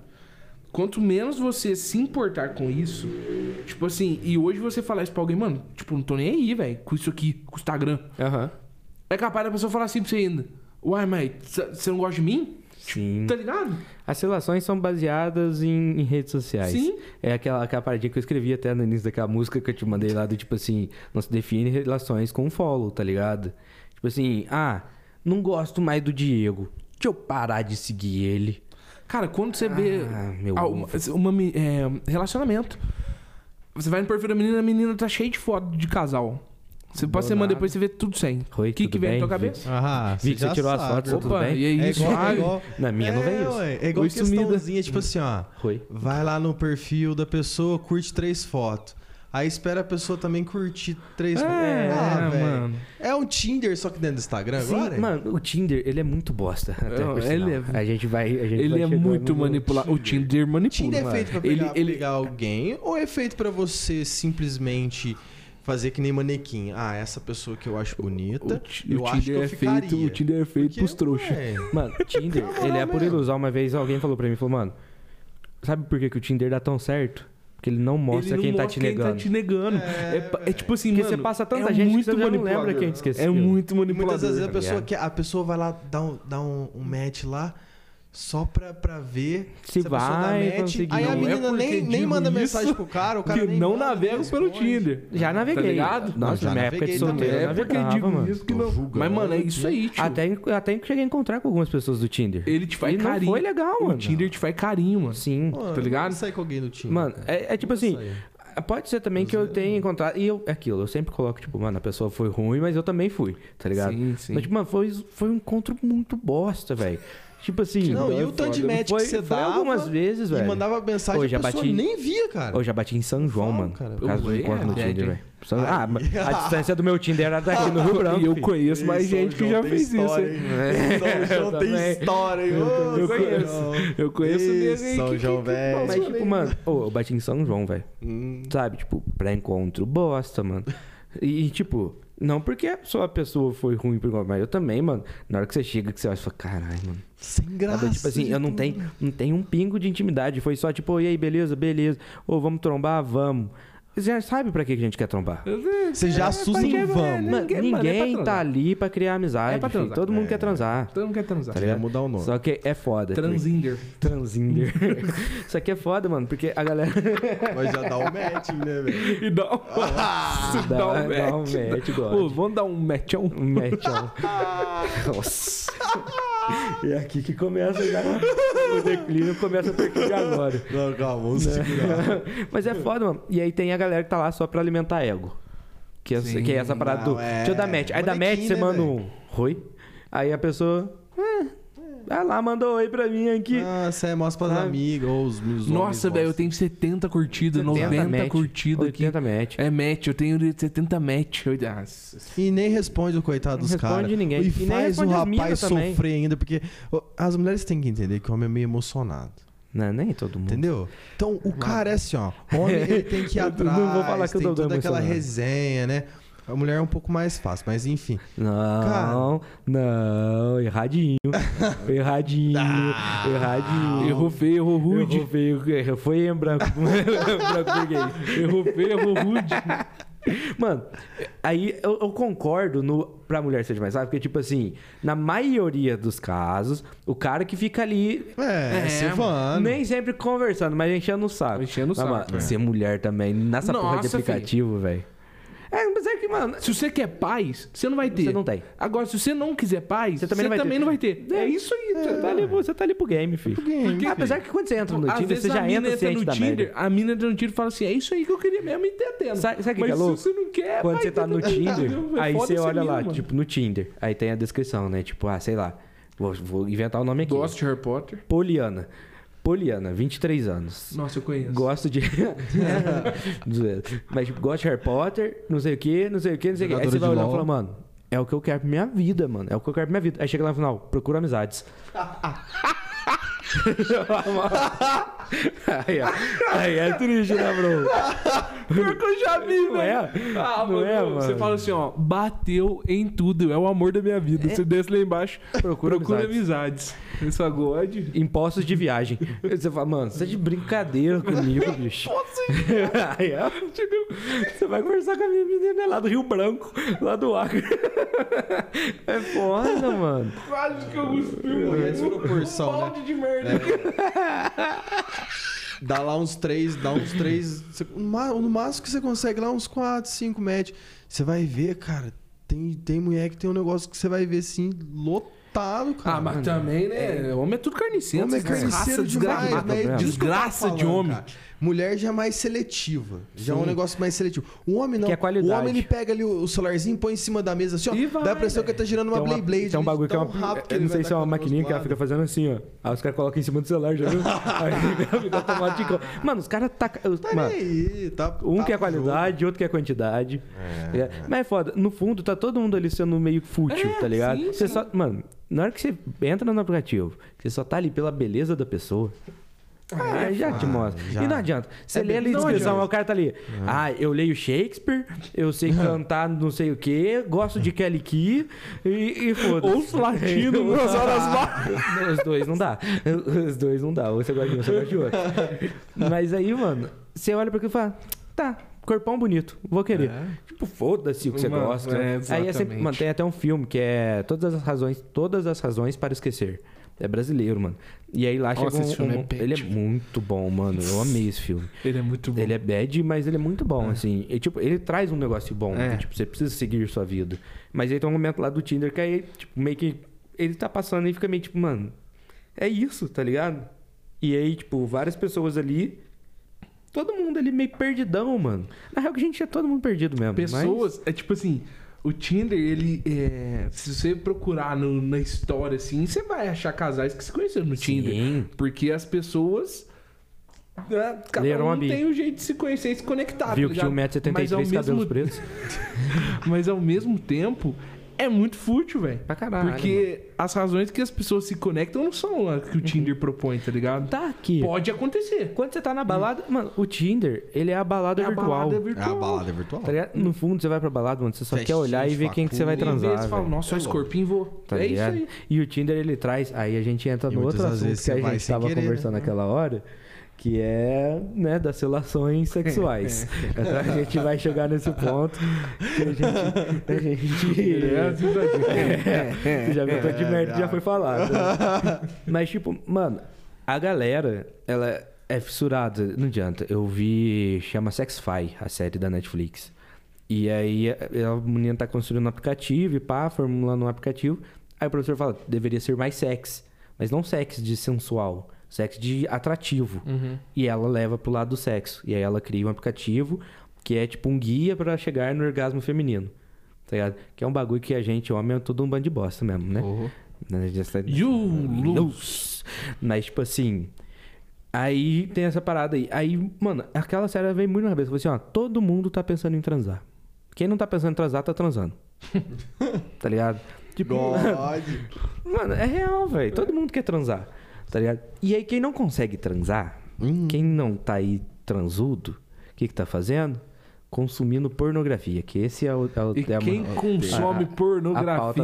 Quanto menos você se importar com isso, tipo assim, e hoje você falar isso pra alguém, mano, tipo, não tô nem aí, velho, com isso aqui, com o Instagram. Aham. É capaz da pessoa falar assim pra você ainda. Uai, mas você não gosta de mim? Sim. Tá ligado? As relações são baseadas em, em redes sociais. Sim. É aquela, aquela paradinha que eu escrevi até no início daquela música que eu te mandei lá do tipo assim, não se define relações com follow, tá ligado? Tipo assim, ah, não gosto mais do Diego. Deixa eu parar de seguir ele. Cara, quando você vê Ah, meu ah, uma, uma é, relacionamento, você vai no perfil da menina, a menina tá cheia de foto de casal. Você passa Do semana depois você vê tudo sem. Oi, O que, que vem na tua cabeça? Ah, Vi que você tirou as fotos, tudo bem? e aí, É igual, é igual, Na minha não é, vem isso. é igual Oi, sumida. questãozinha, tipo assim, ó. Foi. Vai lá no perfil da pessoa, curte três fotos. Aí espera a pessoa também curtir três fotos. É, ah, velho. mano. É um Tinder, só que dentro do Instagram agora? Sim, mano, o Tinder, ele é muito bosta. Até Não, por ele sinal. é- A gente vai. A gente Ele vai é muito manipular. O Tinder manipula. Tinder é feito pra ele, pegar, ele, pegar alguém ou é feito pra você simplesmente fazer que nem manequim? Ah, essa pessoa que eu acho bonita, o, eu o acho que Tinder eu é ficaria. feito, o Tinder é feito Porque, pros trouxas. ué, Mano, (laughs) o Tinder, ele é por ilusão. Uma vez alguém falou pra mim, falou, mano, sabe por que, que o Tinder dá tão certo? Porque ele não mostra Ele não quem tá mostra te negando. Quem tá te negando. É, É, é tipo assim, Porque mano, você passa tanta é gente que muito você já não manipulador. lembra quem te esqueceu. É muito manipulador. muitas vezes a tá pessoa, ligado? quer, a pessoa vai lá dar um, dar um, um match lá só pra, pra ver Se a pessoa dá vai match. conseguir. Aí a é menina porque nem, nem manda isso mensagem pro cara, o cara que nem não manda, navega nem pelo. Tinder. Já naveguei. Tá ligado? Nossa, na época de solteiro, eu é navegava, digo mano. isso que não. julgando Mas, mano, é isso aí, tio. Até, até que cheguei a encontrar com algumas pessoas do Tinder. Ele te faz E não carinho. foi legal, O mano. Tinder te faz carinho, mano. Sim. Pô, Tá ligado? Sai com alguém no Tinder. Mano, é, é tipo assim, pode ser também que eu tenha encontrado. E eu, é aquilo, eu sempre coloco, tipo, mano, a pessoa foi ruim, mas eu também fui, tá ligado? Sim, sim. Mas, tipo, mano, foi, foi um encontro muito bosta, velho. Tipo assim. Não, e é o tanto de match foi, que você dava algumas vezes, e velho. mandava mensagem Ô, e já a pessoa bati- nem via, cara. Eu já bati em São João, Fala, mano. cara. Por causa do encontro no é, Tinder, é. velho. Só- Ah, (laughs) a distância do meu Tinder era daqui no Rio Branco. E eu conheço mais gente que já fez isso. hein? É, São (laughs) eu João tem também. história, hein? Eu São conheço. João. Eu conheço aí São que- João, velho. Mas, tipo, mano, eu bati em São João, velho. Hum. Sabe? Tipo, pré-encontro bosta, mano. E, tipo, não porque só a pessoa foi ruim por mas eu também, mano. Na hora que você chega, que você vai, você fala, caralho, mano. Sem graça. Sabe? Tipo assim, eu não tenho, não tenho um pingo de intimidade. Foi só, tipo, e aí, beleza, beleza. Ô, vamos trombar? Vamos. Você já sabe pra que que a gente quer trombar. Você já assusta pode- um é, vamos. Mano, Ninguém- ninguém, mano, é pra tá ali pra criar amizade. É pra filho. transar. Todo mundo É. quer transar. Todo mundo quer transar. Tá Queria mudar o nome. Só que é foda. Transinder. Transinder. (laughs) Isso aqui é foda, mano, porque a galera (laughs) Mas já dá o match, né, velho? E dá um... Ah, dá, dá, um dá um match. match, Pô, vamos dar um matchão? Um matchão. (laughs) Nossa. E é aqui que começa já. O declínio começa a partir de agora. Não, calma, vamos segurar. Mas é foda, mano. E aí tem a galera que tá lá só pra alimentar ego. Que é, Sim, que é essa parada não, do. é- Deixa eu dar match. Aí dá match, Bonequinho, você né, manda um. Oi? Aí a pessoa. "É, Vai lá, mandou oi pra mim aqui. Ah, você mostra pras Ah. amigas ou os meus Nossa, velho, eu tenho 70 curtidas, 90 match, curtidas aqui. 80 match. É match, eu tenho 70 match. Eu- Ah, E nem responde o coitado Não dos responde caras. ninguém. E, E nem faz o rapaz minas também. sofrer ainda, porque as mulheres têm que entender que o homem é meio emocionado. Não, nem todo mundo. Entendeu? Então o cara é assim, ó. O homem ele tem que ir atrás, (laughs) não vou falar que eu tem tô toda aquela resenha, né? A mulher é um pouco mais fácil, mas enfim. Não, Cara. não, erradinho. (laughs) erradinho, Ah. erradinho. Errou feio, errou rude. Errou feio, errou- foi em branco. (laughs) Errou feio, errou rude. Mano, aí eu, eu concordo no, pra mulher ser mais fácil, porque, tipo assim, na maioria dos casos, o cara que fica ali É, É, Silvano. nem sempre conversando, mas enchendo o saco. Enchendo o Mas, saco, mano, é. ser mulher também, nessa porra de Nossa, aplicativo, velho. É, mas é que, mano, Se você quer paz, você não vai ter. você não tem. Agora, se você não quiser paz, Você você também também, não vai ter. não vai ter. É, isso aí. Você tá, ali, você tá ali pro game, filho. game, Apesar que quando você entra no Às Tinder, vezes você já entra ciente no da Tinder, a mina entra no Tinder e fala assim, é isso aí que eu queria mesmo e tá tendo. Sabe, sabe Mas que é louco? se você não quer, Quando vai você tá no também, Tinder? (laughs) É aí você olha lá, tipo, no Tinder. Aí tem a descrição, né? Tipo, ah, sei lá. Vou, vou inventar o nome aqui. Gosto de Harry Potter. Poliana. Poliana, 23 anos. Nossa, eu conheço. Gosto de. (laughs) Mas tipo, gosto de Harry Potter, não sei o que, não sei o que, não sei o que. Aí você vai olhar e fala, mano, é o que eu quero pra minha vida, mano. É o que eu quero pra minha vida. Aí chega lá no final, procura amizades. (laughs) aí, ó. aí é triste, né, bro? Pior que eu já vi, Não é? Ah, Não é, Você mano? fala assim, ó, bateu em tudo, é o amor da minha vida. Você desce lá embaixo, Procura, procura amizades. amizades. Esse pagode. Impostos de viagem. Aí Você fala, mano, você tá de brincadeira comigo, bicho. (laughs) Aí, ó, você vai conversar com a minha menina lá do Rio Branco, lá do Acre. (laughs) É foda, mano. Quase que eu cuspi, É desproporção, né? de merda. Dá lá uns três, dá uns três. você- no máximo que você consegue lá uns 4, 5 metros. Você vai ver, cara. Tem, tem mulher que tem um negócio que você vai ver assim, lotado, cara. Ah, mas também, né? Homem é tudo carniceiro. Homem é desgraça, carniceiro demais, desgraça, né? Desgraça de homem. cara. Mulher já é mais seletiva. Já é um negócio mais seletivo. O homem não. Que é qualidade. O homem ele pega ali o celularzinho, põe em cima da mesa assim, ó. E vai, dá a impressão velho. que ele tá girando uma uma- Blade Tem um bagulho que é uma. que Eu não sei se é uma maquininha que ela fica lados. fazendo assim, ó. Aí os caras colocam em cima do celular, já viu? (laughs) Aí (laughs) fica automático. Mano, os caras tá. Tá Mano, aí, tá, um tá quer pro qualidade, outro quer quantidade. tá ligado? Mas é foda. No fundo, tá todo mundo ali sendo meio fútil, É, tá ligado? sim, Você sim. só. Mano, na hora que você entra no aplicativo, você só tá ali pela beleza da pessoa. Ah, já te mostra. já. E não adianta. Você É lê ali a descrição, adianta. o cara tá ali. Ah, eu leio Shakespeare, eu sei (laughs) cantar não sei o quê, gosto de Kelly Key e, e foda-se. Ouço latino nas (laughs) horas Os dois não dá. Os dois não dá. Ou você gosta de um, você gosta de outro. Mas aí, mano, você olha pra aquilo e fala, tá, corpão bonito, vou querer. Tipo, foda-se o que você gosta. é, aí é sempre, exatamente. mano, tem até um filme que é Todas as Razões, Todas as Razões para Esquecer. É brasileiro, mano. E aí lá Nossa, chega um, esse filme é. Ele é muito bom, mano. Eu amei esse filme. Ele é muito bom. Ele é bad, mas ele é muito bom, assim. E, tipo, ele traz um negócio bom. É. que, tipo, você precisa seguir sua vida. Mas aí tem um momento lá do Tinder que aí, tipo, meio que. Ele tá passando e fica meio tipo, mano, é isso, tá ligado? E aí, tipo, várias pessoas ali. Todo mundo ali meio perdidão, mano. Na real, que a gente é todo mundo perdido mesmo. Pessoas, é tipo assim, o Tinder, ele é. Se você procurar no- na história assim, você vai achar casais que se conheceram no mas... Tinder. Sim. Porque as pessoas. né, Cada Leram um tem um jeito de se conhecer e se conectar. Viu tá que tinha ligado? 1,73m, Mas ao cabelos mesmo- pretos. (laughs) Mas ao mesmo tempo, é muito fútil, velho. Pra caralho. Porque as razões que as pessoas se conectam não são as que o Tinder propõe, tá ligado? mano. Tá aqui. Pode acontecer. Quando você tá na balada. Mano, o Tinder, ele é a balada É a virtual. balada É virtual. a balada virtual. Tá? No fundo, você vai pra balada, mano, você só Festinha quer olhar e ver quem que você vai transar. falar, velho. nossa, esse corpinho vou. Tá é ligado? isso aí. E o Tinder ele traz. Aí a gente entra E no outro assunto vezes que a você gente tava querer, conversando né? naquela hora, que é, né, das relações sexuais. (laughs) Então a gente vai chegar nesse ponto que a gente. A gente (laughs) É, assim, É, já viu tanto de É, merda que já foi falado. né? (laughs) Mas, tipo, mano, a galera, ela é fissurada. Não adianta. Eu vi. Chama Sexify, a série da Netflix. E aí a menina tá construindo um aplicativo e pá, formulando um aplicativo. Aí o professor fala, deveria ser mais sexy. Mas não sexy de sensual, sexy de atrativo. Uhum. E ela leva pro lado do sexo. E aí ela cria um aplicativo que é tipo um guia pra chegar no orgasmo feminino. Tá ligado? Que é um bagulho que a gente, homem, é tudo um bando de bosta mesmo, né? Né, já tá- You lose. Mas, tipo assim. Aí tem essa parada aí. Aí, mano, aquela série veio muito na cabeça. Falei assim, ó, todo mundo tá pensando em transar. Quem não tá pensando em transar, tá transando. (laughs) tá ligado? Tipo, God. (laughs) mano, é real, velho. Todo mundo quer transar. Tá ligado? E aí, quem não consegue transar, Hum. quem não tá aí transudo, o que que tá fazendo? Consumindo pornografia, que esse é o, é o E tema. quem consome a- pornografia,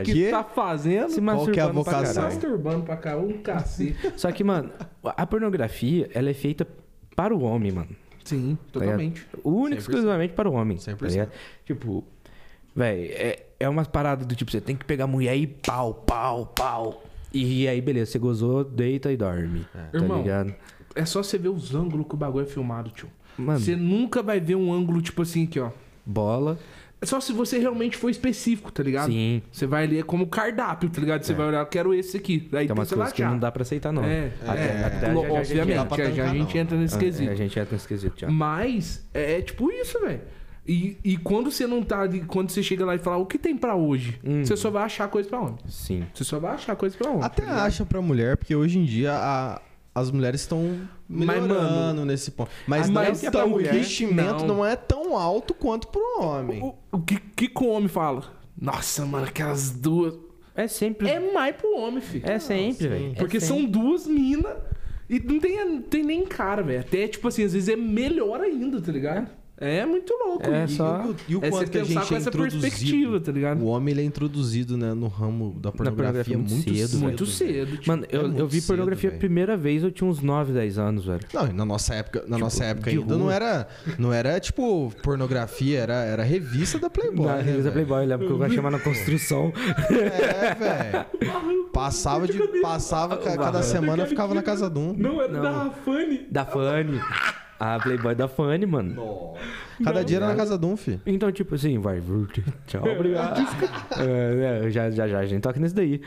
o que, que tá fazendo? Se Qual que é a masturbando pra vocação? caralho. Masturbando pra cá, um cacete. (laughs) Só que, mano, a pornografia, ela é feita para o homem, mano. Sim, totalmente. Único 100%. exclusivamente para o homem. 100%. Tá? Tipo, velho, é, é umas paradas do tipo, você tem que pegar a mulher e pau, pau, pau. E aí, beleza, você gozou, deita e dorme. Tá Irmão, ligado? É só você ver os ângulos que o bagulho é filmado, tio. Mano, Você nunca vai ver um ângulo tipo assim aqui, ó. bola. É só se você realmente for específico, tá ligado? Sim. Você vai ler como cardápio, tá ligado? Você vai olhar, eu quero esse aqui. Daí Tem umas coisas que não dá pra aceitar, não. É, Até- é, até é, já- já- já- obviamente, já, já a gente entra nesse Ah, quesito. A gente entra nesse quesito já. Mas é, é tipo isso, velho. E, e quando você não tá quando você chega lá e fala o que tem pra hoje, Hum. você só vai achar coisa pra homem. Sim. Você só vai achar coisa pra homem. Até tá acha pra mulher, porque hoje em dia a- as mulheres estão Mas, melhorando mano, nesse ponto. Mas, mas não é é pra tão, o investimento não. não. é tão alto quanto pro homem. O, o que, que que o homem fala? Nossa, mano, aquelas duas. É sempre. É mais pro homem, filho. É sempre, velho. Porque é são sempre. duas minas e não tem, não tem nem cara, velho. Até, tipo assim, às vezes é melhor ainda, tá ligado? É, muito louco. É E- só- E, o- e o é quanto que a pensar gente com é essa introduzido. perspectiva, tá ligado? O homem ele é introduzido né, no ramo da pornografia pornografia, muito, muito cedo. cedo, Muito cedo. tipo. Mano, eu, É eu vi cedo, pornografia a primeira vez, eu tinha uns 9, 10 anos, velho. Não, e na nossa época, na nossa época ainda rua. não era, não era tipo pornografia, era, era revista da Playboy. Na né, revista velho? Playboy, eu lembro que eu chamava na construção. É, velho. Passava de passava ca- cada semana eu ficava na casa de um. Não, era Não. da Fanny. da Fanny. A Playboy da Fanny, mano. Cada dia era na casa de um, filho. Então, tipo assim, vai, Vurt. Tchau, obrigado. (laughs) é, é, já, já, já, a gente toca nisso daí.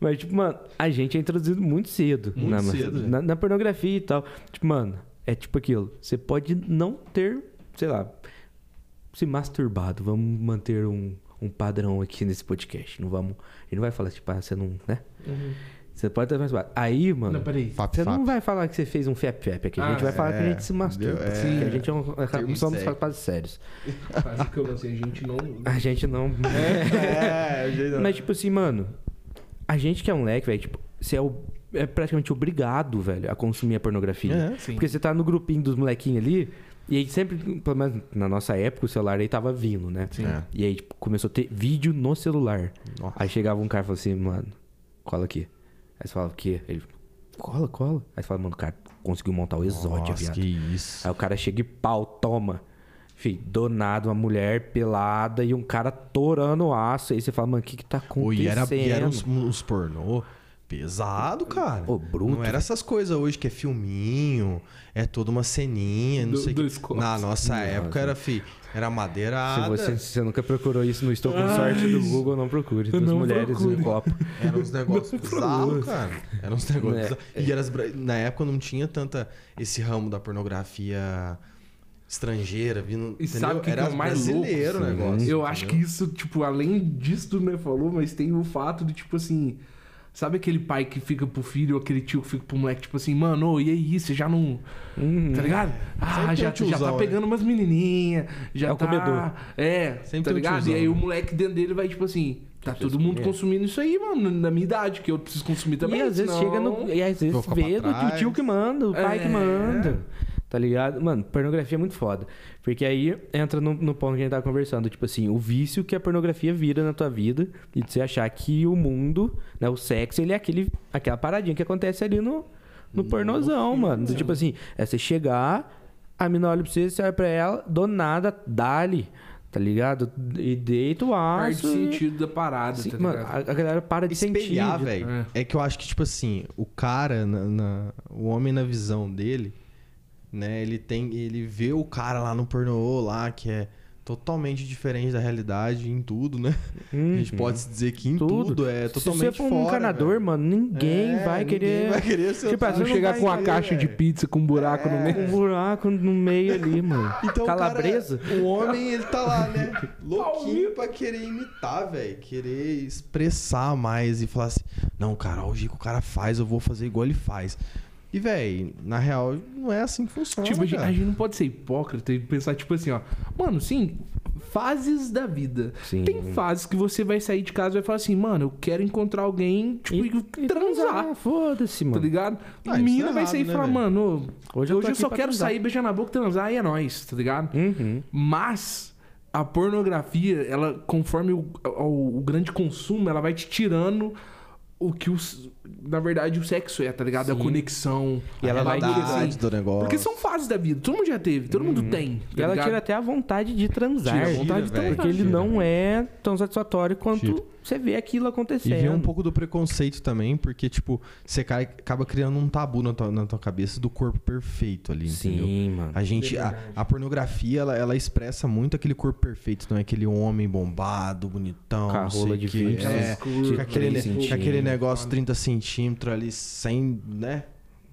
Mas, tipo, mano, a gente é introduzido muito cedo. Muito na, cedo, na, na pornografia e tal. Tipo, mano, é tipo aquilo. Você pode não ter, sei lá, se masturbado. Vamos manter um, um padrão aqui nesse podcast. Não vamos. Ele não vai falar, tipo, ah, você não, né? Você pode ter masturbado. Aí, mano. Não, peraí. Fap, Você não fap. vai falar que você fez um fep-fep aqui. A gente Ah, vai falar que a é, gente se masturba. É. Porque a gente é um, Termo somos sério. rapazes sérios. (laughs) Faz o que eu lancei, a gente não. A gente não. É, o jeito Mas, tipo assim, mano, a gente que é um moleque, velho, tipo, você é, o- é praticamente obrigado, velho, a consumir a pornografia. É. Porque você tá no grupinho dos molequinhos ali, e aí sempre, pelo menos na nossa época, o celular aí tava vindo, né? Sim. É. E aí, tipo, começou a ter vídeo no celular. Nossa. Aí chegava um cara e falava assim, mano, cola aqui. Aí você falava, o quê? Ele, cola, cola. Aí você fala, mano, o cara conseguiu montar o exódio, viado. que isso. Aí o cara chega e pau, toma. Fih, do nada, uma mulher pelada e um cara torando aço. Aí você fala, mano, o que que tá acontecendo? E era, e era uns, uns pornô pesado, cara. Ô, bruto. Não era essas coisas hoje que é filminho, é toda uma ceninha, não Do- sei o que. dois cortes. Na nossa Nossa. época era, fi, era Se madeirada. você, se você nunca procurou isso no Estou com Ai, sorte do Google, não procure. Das não mulheres procure. no copo. Era uns negócios bizarros, cara. Era uns negócios É. bizarros. E era na época não tinha tanta esse ramo da pornografia estrangeira vindo. E entendeu? sabe o que era que é o mais brasileiro louco? o negócio. Eu acho que isso, tipo, além disso tudo, né, falou, mas tem o fato de, tipo assim. Sabe aquele pai que fica pro filho, ou aquele tio que fica pro moleque, tipo assim, mano, ô, e aí, você já não. Hum, Tá ligado? Ah, Sempre tem já, um tiozão, já tá né? pegando umas menininhas, já É o tá... comedor. É, Sempre tá um ligado? tiozão, e aí o né? moleque dentro dele vai, tipo assim, tá todo mundo comer. consumindo isso aí, mano, na minha idade, que eu preciso consumir também. e às vezes chega no. E às vezes vê do tio, que manda, o pai que É. manda. Tá ligado? Mano, pornografia é muito foda. Porque aí entra no, no ponto que a gente tava conversando. Tipo assim, o vício que a pornografia vira na tua vida. E de você achar que o mundo, né, o sexo, ele é aquele, aquela paradinha que acontece ali no, no pornozão, mano. Do tipo assim, é você chegar, a mina olha pra você, você olha pra ela, do nada, dá-lhe. Tá ligado? E deita o Perde aço. e- sentido da parada, Sim, tá mano, ligado? a, a galera para de sentir. espelhar, velho. É. É. que eu acho que, tipo assim, o cara, na, na- o homem na visão dele, né, ele tem. Ele vê o cara lá no pornô lá, que é totalmente diferente da realidade em tudo, né? A gente Uhum. pode se dizer que em Tudo. tudo, é Se totalmente você for um fora, encanador, velho. mano, ninguém É, vai ninguém querer. vai querer ser Tipo, não chegar com a querer, caixa de velho. pizza com um buraco no meio. Um buraco no meio ali, mano. (laughs) Então, o Calabresa? Cara, o homem, ele tá lá, né? (laughs) Louquinho pra querer imitar, velho. Querer expressar mais e falar assim: Não, cara, olha o jeito que o cara faz, eu vou fazer igual ele faz. E, velho, na real, não é assim que funciona. Tipo, a gente, a gente não pode ser hipócrita e pensar, tipo assim, ó. Mano, sim, fases da vida. Sim. Tem fases que você vai sair de casa e vai falar assim, mano, eu quero encontrar alguém, tipo, e, transar. Foda-se, Tá mano. ligado? Ah, a isso menina é vai sair e né, falar, velho? mano, Hoje hoje eu eu, só quero transar. sair, beijar na boca, transar e é nóis, tá ligado? Uhum. Mas a pornografia, ela, conforme o, o, o grande consumo, ela vai te tirando o que os, na verdade o sexo é, tá ligado? A Sim. conexão. E ela a vai assim. do negócio. Porque são fases da vida. Todo mundo já teve, todo mundo tem. E tá ela ligado? tira até a vontade de transar. Tira a vontade de porque transar, ele tira. não é tão satisfatório quanto Tira. Você vê aquilo E acontecendo. vem um pouco do preconceito também, porque, tipo, você cai- acaba criando um tabu na tua, na tua cabeça do corpo perfeito ali, entendeu? Sim, mano. A gente, a, a pornografia, ela, ela expressa muito aquele corpo perfeito, não é aquele homem bombado, bonitão, Com a não sei rola o de quê. 20 é, com aquele, com aquele negócio 30 centímetros ali, sem, né?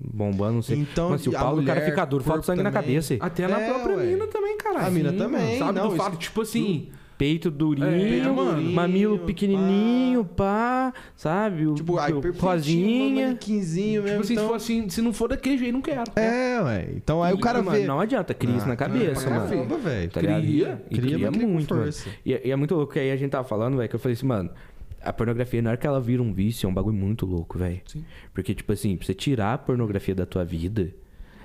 Bombando, não sei. Então, Mas se o a pau do cara mulher, fica duro, falta sangue na também. cabeça. Até na É, própria ué. mina também, caralho. A mina também, Sabe não, do isso- fato, tipo assim. Peito durinho, É, mano. mamilo pequenininho, pá, sabe? O, Tipo, ai, rosinha. manequinzinho Tipo mesmo. assim, se, então... for assim, se não for daquele jeito, não quero. É, ué. Então aí o cara mano, vê... Não adianta, cria isso Ah, na cabeça, mano. Caramba, velho. Tá? Cria. E Cria, cria, cria muito, força. E, e é muito louco que aí a gente tava falando, velho, que eu falei assim, mano, a pornografia, na hora que ela vira um vício, é um bagulho muito louco, velho. Sim. Porque, tipo assim, pra você tirar a pornografia da tua vida,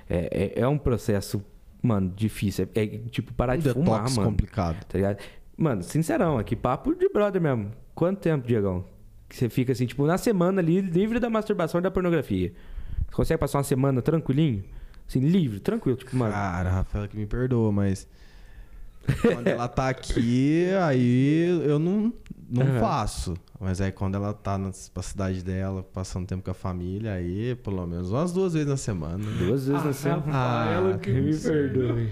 é, é, é um processo, mano, difícil. É, é, tipo parar Um de fumar, detox mano. complicado. Tá ligado? Mano, sincerão, aqui, papo de brother mesmo. Quanto tempo, Diegão? Que você fica assim, tipo, na semana ali, livre da masturbação e da pornografia. Você consegue passar uma semana tranquilinho? Assim, livre, tranquilo, tipo, mano. Cara, Rafaela que me perdoa, mas... (laughs) quando ela tá aqui, aí eu não, não Aham. faço. Mas aí quando ela tá na cidade dela, passando tempo com a família, aí pelo menos umas duas vezes na semana. Duas vezes na semana. Ah, que me perdoe.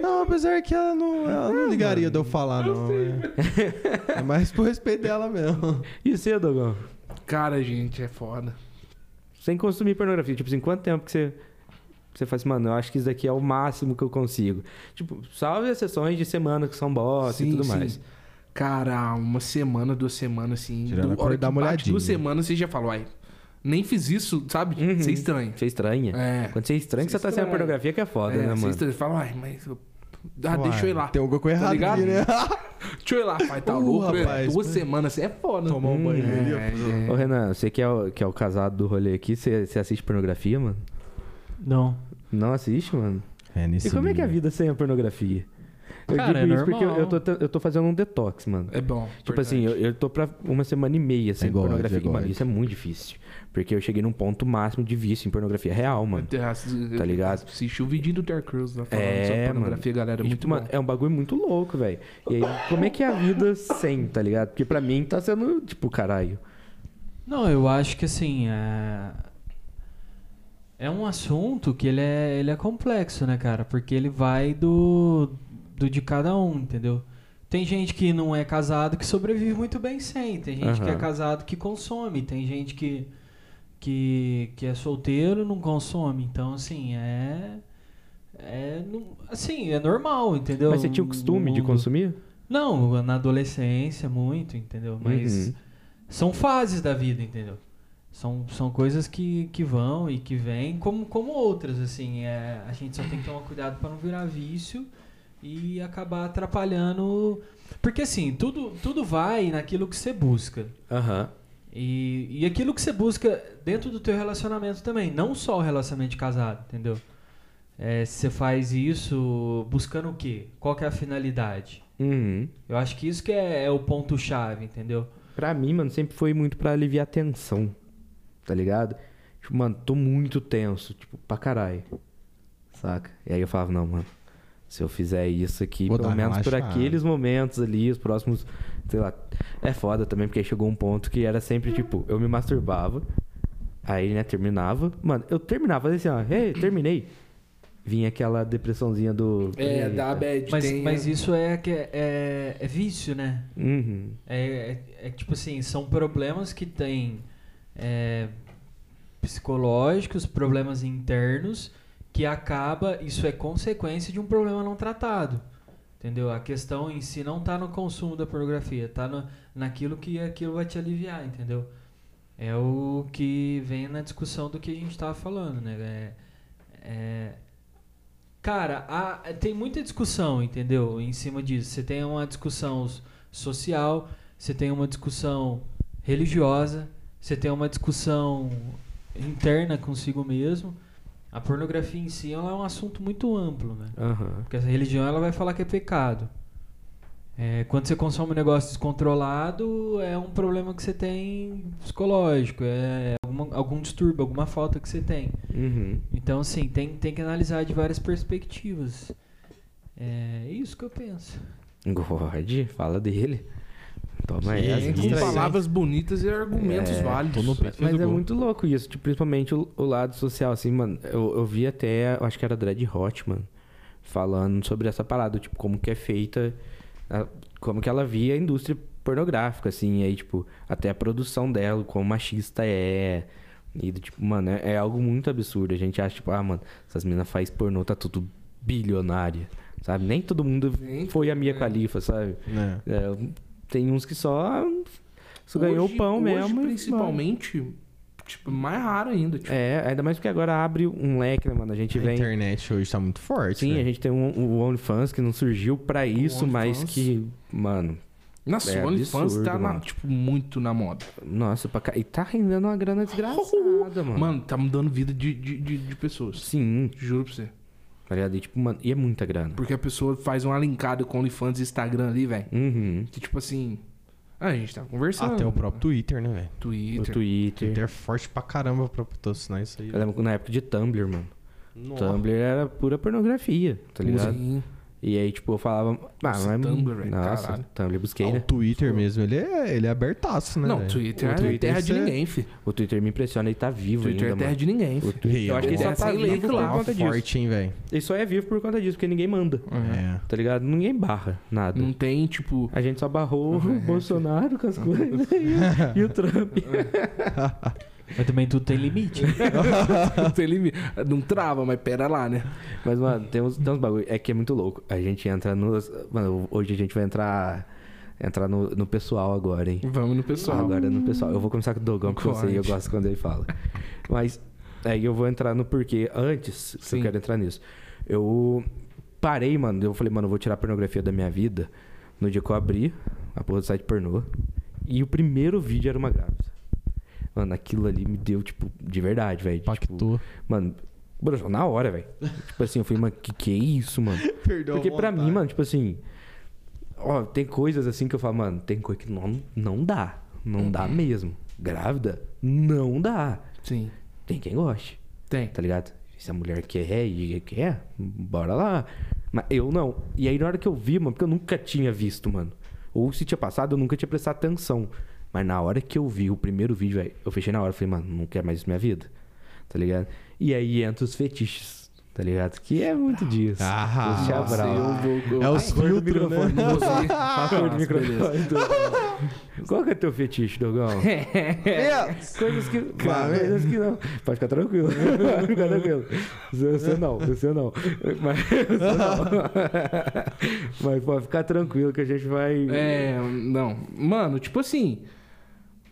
Não, apesar que ela não, ela não ligaria de eu falar, não. É, é mais por respeito dela mesmo. E você, Dogão? Cara, gente, é foda. Sem consumir pornografia. Tipo assim, quanto tempo que você. Você faz assim, mano, eu acho que isso daqui é o máximo que eu consigo. Tipo, salve as sessões de semana que são bosta e Sim, tudo sim. mais. Cara, uma semana, duas semanas, assim. Tirando do- a hora dá uma olhadinha. Duas semanas, você já falou, ai, nem fiz isso, sabe? Uhum. Você estranha. Você estranha. É. Quando você é estranho, que Você você tá sem a estranha. pornografia, que é foda, é, né, você mano? estranha. Você fala, ai, mas... Ah, Uai, deixa eu ir lá. Tem alguma coisa Tá errada né? (laughs) Deixa eu ir lá, pai, tá Uh, louco, né? rapaz, Duas semanas, assim, é foda. Tomar um banho ali, ó. É, Ô, Renan, você que é, o, que é o casado do rolê aqui, você, você assiste pornografia, mano? Não. Não assiste, mano? É, nesse E como é que é a vida sem a pornografia? Eu Cara, digo é isso porque eu, normal. eu, tô, eu tô fazendo um detox, mano. é bom. Tipo assim, eu, eu tô pra uma semana e meia sem É God, pornografia. é mano, isso é muito difícil. Porque eu cheguei num ponto máximo de vício em pornografia real, mano. Tá ligado? Assisti o vídeo do Ter Cruz lá falando É, sobre mano. pornografia, galera. E, muito tipo, mano, é um bagulho muito louco, velho. E aí, como é que é a vida sem, tá ligado? Porque pra mim tá sendo, tipo, caralho. Não, eu acho que assim, é... é um assunto que ele é, ele é complexo, né, cara? Porque ele vai do, do de cada um, entendeu? Tem gente que não é casado que sobrevive muito bem sem. Tem gente que é casado que consome. Tem gente que, que, que é solteiro não consome. Então, assim, é. É. Assim, é normal, entendeu? Mas você tinha o costume de consumir? Não, na adolescência, muito, entendeu? Mas Uhum. são fases da vida, entendeu? São, são coisas que, que vão e que vêm, como, como outras, assim. É, a gente só tem que tomar cuidado para não virar vício e acabar atrapalhando. Porque, assim, tudo, tudo vai naquilo que você busca. Aham. E, e aquilo que você busca dentro do teu relacionamento também, não só o relacionamento de casado, entendeu? É, se você faz isso buscando o quê? Qual que é a finalidade? Uhum. Eu acho que isso que é, é o ponto-chave, entendeu? Pra mim, mano, sempre foi muito pra aliviar a tensão. Tá ligado? Tipo, mano, tô muito tenso. Tipo, pra caralho. Saca? E aí eu falava, não, mano. Se eu fizer isso aqui, Vou pelo menos por aqueles momentos ali, os próximos, sei lá. É foda também, porque aí chegou um ponto que era sempre, tipo, eu me masturbava. Aí, né, terminava. Mano, eu terminava, fazia assim, ó, ei, terminei. Vinha aquela depressãozinha do. É, Eita. da bad Mas, tem... mas isso é, que é, é, é vício, né? Uhum. É, é, é tipo assim, são problemas que tem é, psicológicos, problemas internos, que acaba, isso é consequência de um problema não tratado. Entendeu? A questão em si não tá no consumo da pornografia, tá no, naquilo que aquilo vai te aliviar, entendeu? É o que vem na discussão do que a gente tava falando, né? É, é, cara, há- tem muita discussão, entendeu? Em cima disso. Você tem uma discussão social, você tem uma discussão religiosa, você tem uma discussão interna consigo mesmo. A pornografia em si ela é um assunto muito amplo, né? Aham. Porque essa religião ela vai falar que é pecado. É, quando você consome um negócio descontrolado, é um problema que você tem psicológico, é alguma- algum distúrbio, alguma falta que você tem. Uhum. Então, assim, tem, tem que analisar de várias perspectivas. É isso que eu penso. God, fala dele. Toma essa. Com palavras bonitas e argumentos É, válidos. tô no perfil Mas é gol. muito louco isso, tipo, principalmente o, o lado social, assim, mano. Eu, eu vi até, eu acho que era Dread Hot, mano, falando sobre essa parada, tipo, como que é feita, a- como que ela via a indústria pornográfica, assim, e aí, tipo, até a produção dela, como machista é. E, tipo, mano, é, é algo muito absurdo. A gente acha, tipo, ah, mano, essas meninas faz pornô, tá tudo bilionária, sabe? Nem todo mundo Nem foi a Mia é. Khalifa, sabe? né? É, tem uns que só, só ganhou Hoje- o pão hoje, mesmo. principalmente, tipo, mais raro ainda. Tipo, É, ainda mais porque agora abre um leque, né, mano? A gente A vem. internet hoje tá muito forte. Sim, né? a gente tem um, o OnlyFans que não surgiu pra isso, mas que, mano, Nossa, É o OnlyFans absurdo, tá, na- tipo, muito na moda. nossa, pra cá. E tá rendendo uma grana desgraçada, mano. Mano, tá mudando vida de, de, de, de pessoas. Sim, Juro pra você. Tá ligado? E, tipo, mano, e é muita grana. Porque a pessoa faz uma linkada com o OnlyFans e Instagram ali, velho. Uhum. Que tipo assim. Ah, a gente tá conversando. Até o próprio Twitter, né, velho? O Twitter. Twitter. Twitter é forte pra caramba pra patrocinar isso aí. Eu lembro que na época de Tumblr, mano. Nossa. Tumblr era pura pornografia, tá ligado? Sim. E aí, tipo, eu falava. Ah, Nossa, mas. Tumblr, velho, Nossa, caralho. Tumblr, busquei, Ah, né? o Twitter mesmo, ele é, ele é abertaço, né? Não, velho? Twitter O é Twitter, terra de é- ninguém, fi. O Twitter me impressiona, ele tá vivo Twitter ainda, é terra mano. de ninguém, O. Twitter, eu acho que ele Ele só é tá vivo por conta disso. forte, hein, velho? Ele só é vivo por conta disso, porque ninguém manda. É. Tá ligado? Ninguém barra nada. Não tem, tipo. A gente só barrou o Bolsonaro com as (laughs) coisas e, o- e o Trump. (laughs) Mas também tudo tem limite. (laughs) não tem limite. Não trava, mas pera lá, né? Mas, mano, tem uns, tem uns bagulho. É que é muito louco. A gente entra nos. Mano, hoje a gente vai entrar. Entrar no, no pessoal agora, hein? Vamos no pessoal. Agora no pessoal. Eu vou começar com o Dogão, porque eu sei, eu Corte. gosto quando ele fala. Mas aí eu vou entrar no porquê. Antes, que Sim. eu quero entrar nisso. Eu parei, mano. Eu falei, mano, eu vou tirar a pornografia da minha vida no dia que eu abri a porra do site pornô. E o primeiro vídeo era uma grávida. Mano, aquilo ali me deu, tipo, de verdade, velho. Tipo, Pactou. mano, broxou na hora, velho. tipo assim, eu falei, mano, que que é isso, mano? (laughs) Perdeu Porque pra mim, mano, tipo assim. Ó, tem coisas assim que eu falo, mano, tem coisa que não, não dá. Não dá mesmo. Grávida, não dá. Sim. Tem quem goste, Tem. tá ligado? Se a mulher quer e quer, bora lá. Mas eu não. E aí na hora que eu vi, mano, porque eu nunca tinha visto, mano. Ou se tinha passado, eu nunca tinha prestado atenção. Mas na hora que eu vi o primeiro vídeo, velho, eu fechei na hora. Falei, mano, não quero mais isso na minha vida. Tá ligado? E aí entra os fetiches, tá ligado? Que é muito disso. Ah, Os Nossa, chabral. eu eu- É os filtros, né? microfone. Você- A cor do Nossa, (laughs) microfone. (laughs) Qual que é teu fetiche, Dogão? (laughs) Coisas que. Cara, coisas que não. Pode ficar tranquilo. Pode ficar tranquilo. Você não, você não. Mas, você não. Mas pode ficar tranquilo que a gente vai. É, não. Mano, tipo assim.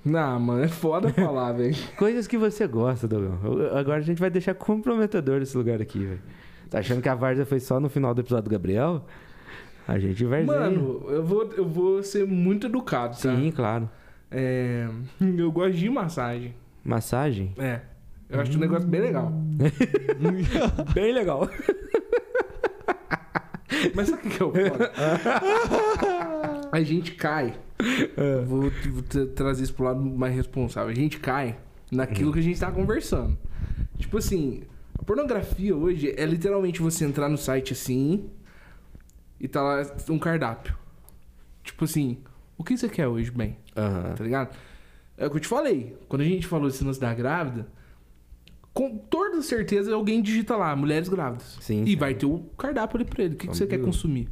Não, mano, é foda falar, velho. (laughs) Coisas que você gosta, Dogão. Agora a gente vai deixar comprometedor esse lugar aqui, velho. Tá achando que a Várzea foi só no final do episódio do Gabriel? A gente vai Mano, eu vou, eu vou ser muito educado, tá? Sim, claro. É, eu gosto de massagem. Massagem? É. Eu acho um negócio bem legal. (laughs) Bem legal. Mas sabe o que é o foda? (laughs) A gente cai. É. (laughs) Vou, vou tra- trazer isso pro lado mais responsável. A gente cai naquilo que a gente tá conversando. Tipo assim, a pornografia hoje é literalmente você entrar no site assim e tá lá um cardápio. Tipo assim, o que você quer hoje, bem? Aham. Tá ligado? É o que eu te falei. Quando a gente falou desse lance da grávida, com toda certeza alguém digita lá, mulheres grávidas. Sim, E sim. vai ter o cardápio ali pra ele. O que, que você quer consumir?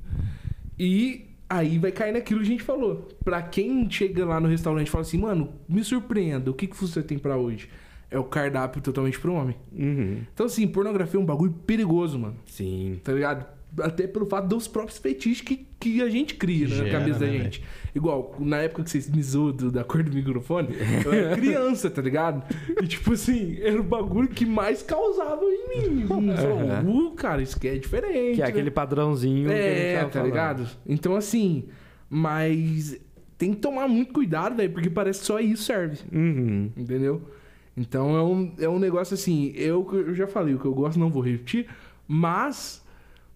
E aí vai cair naquilo que a gente falou. Pra quem chega lá no restaurante e fala assim, mano, me surpreenda, o que, que você tem pra hoje? É o cardápio totalmente pro homem. Uhum. Então, assim, pornografia é um bagulho perigoso, mano. Sim. Tá ligado? Até pelo fato dos próprios fetiches que, que a gente cria né, na cabeça da né, gente. Igual, na época que vocês me do- da cor do microfone, eu era (laughs) criança, tá ligado? E tipo assim, era o bagulho que mais causava em mim. Falou, uh, cara, isso aqui é diferente. Que é né? aquele padrãozinho É, tá falando. ligado? Então, assim, mas tem que tomar muito cuidado, velho, porque parece que só isso serve. Uhum. Entendeu? Então é um, é um negócio assim, eu, eu já falei, o que eu gosto não vou repetir, mas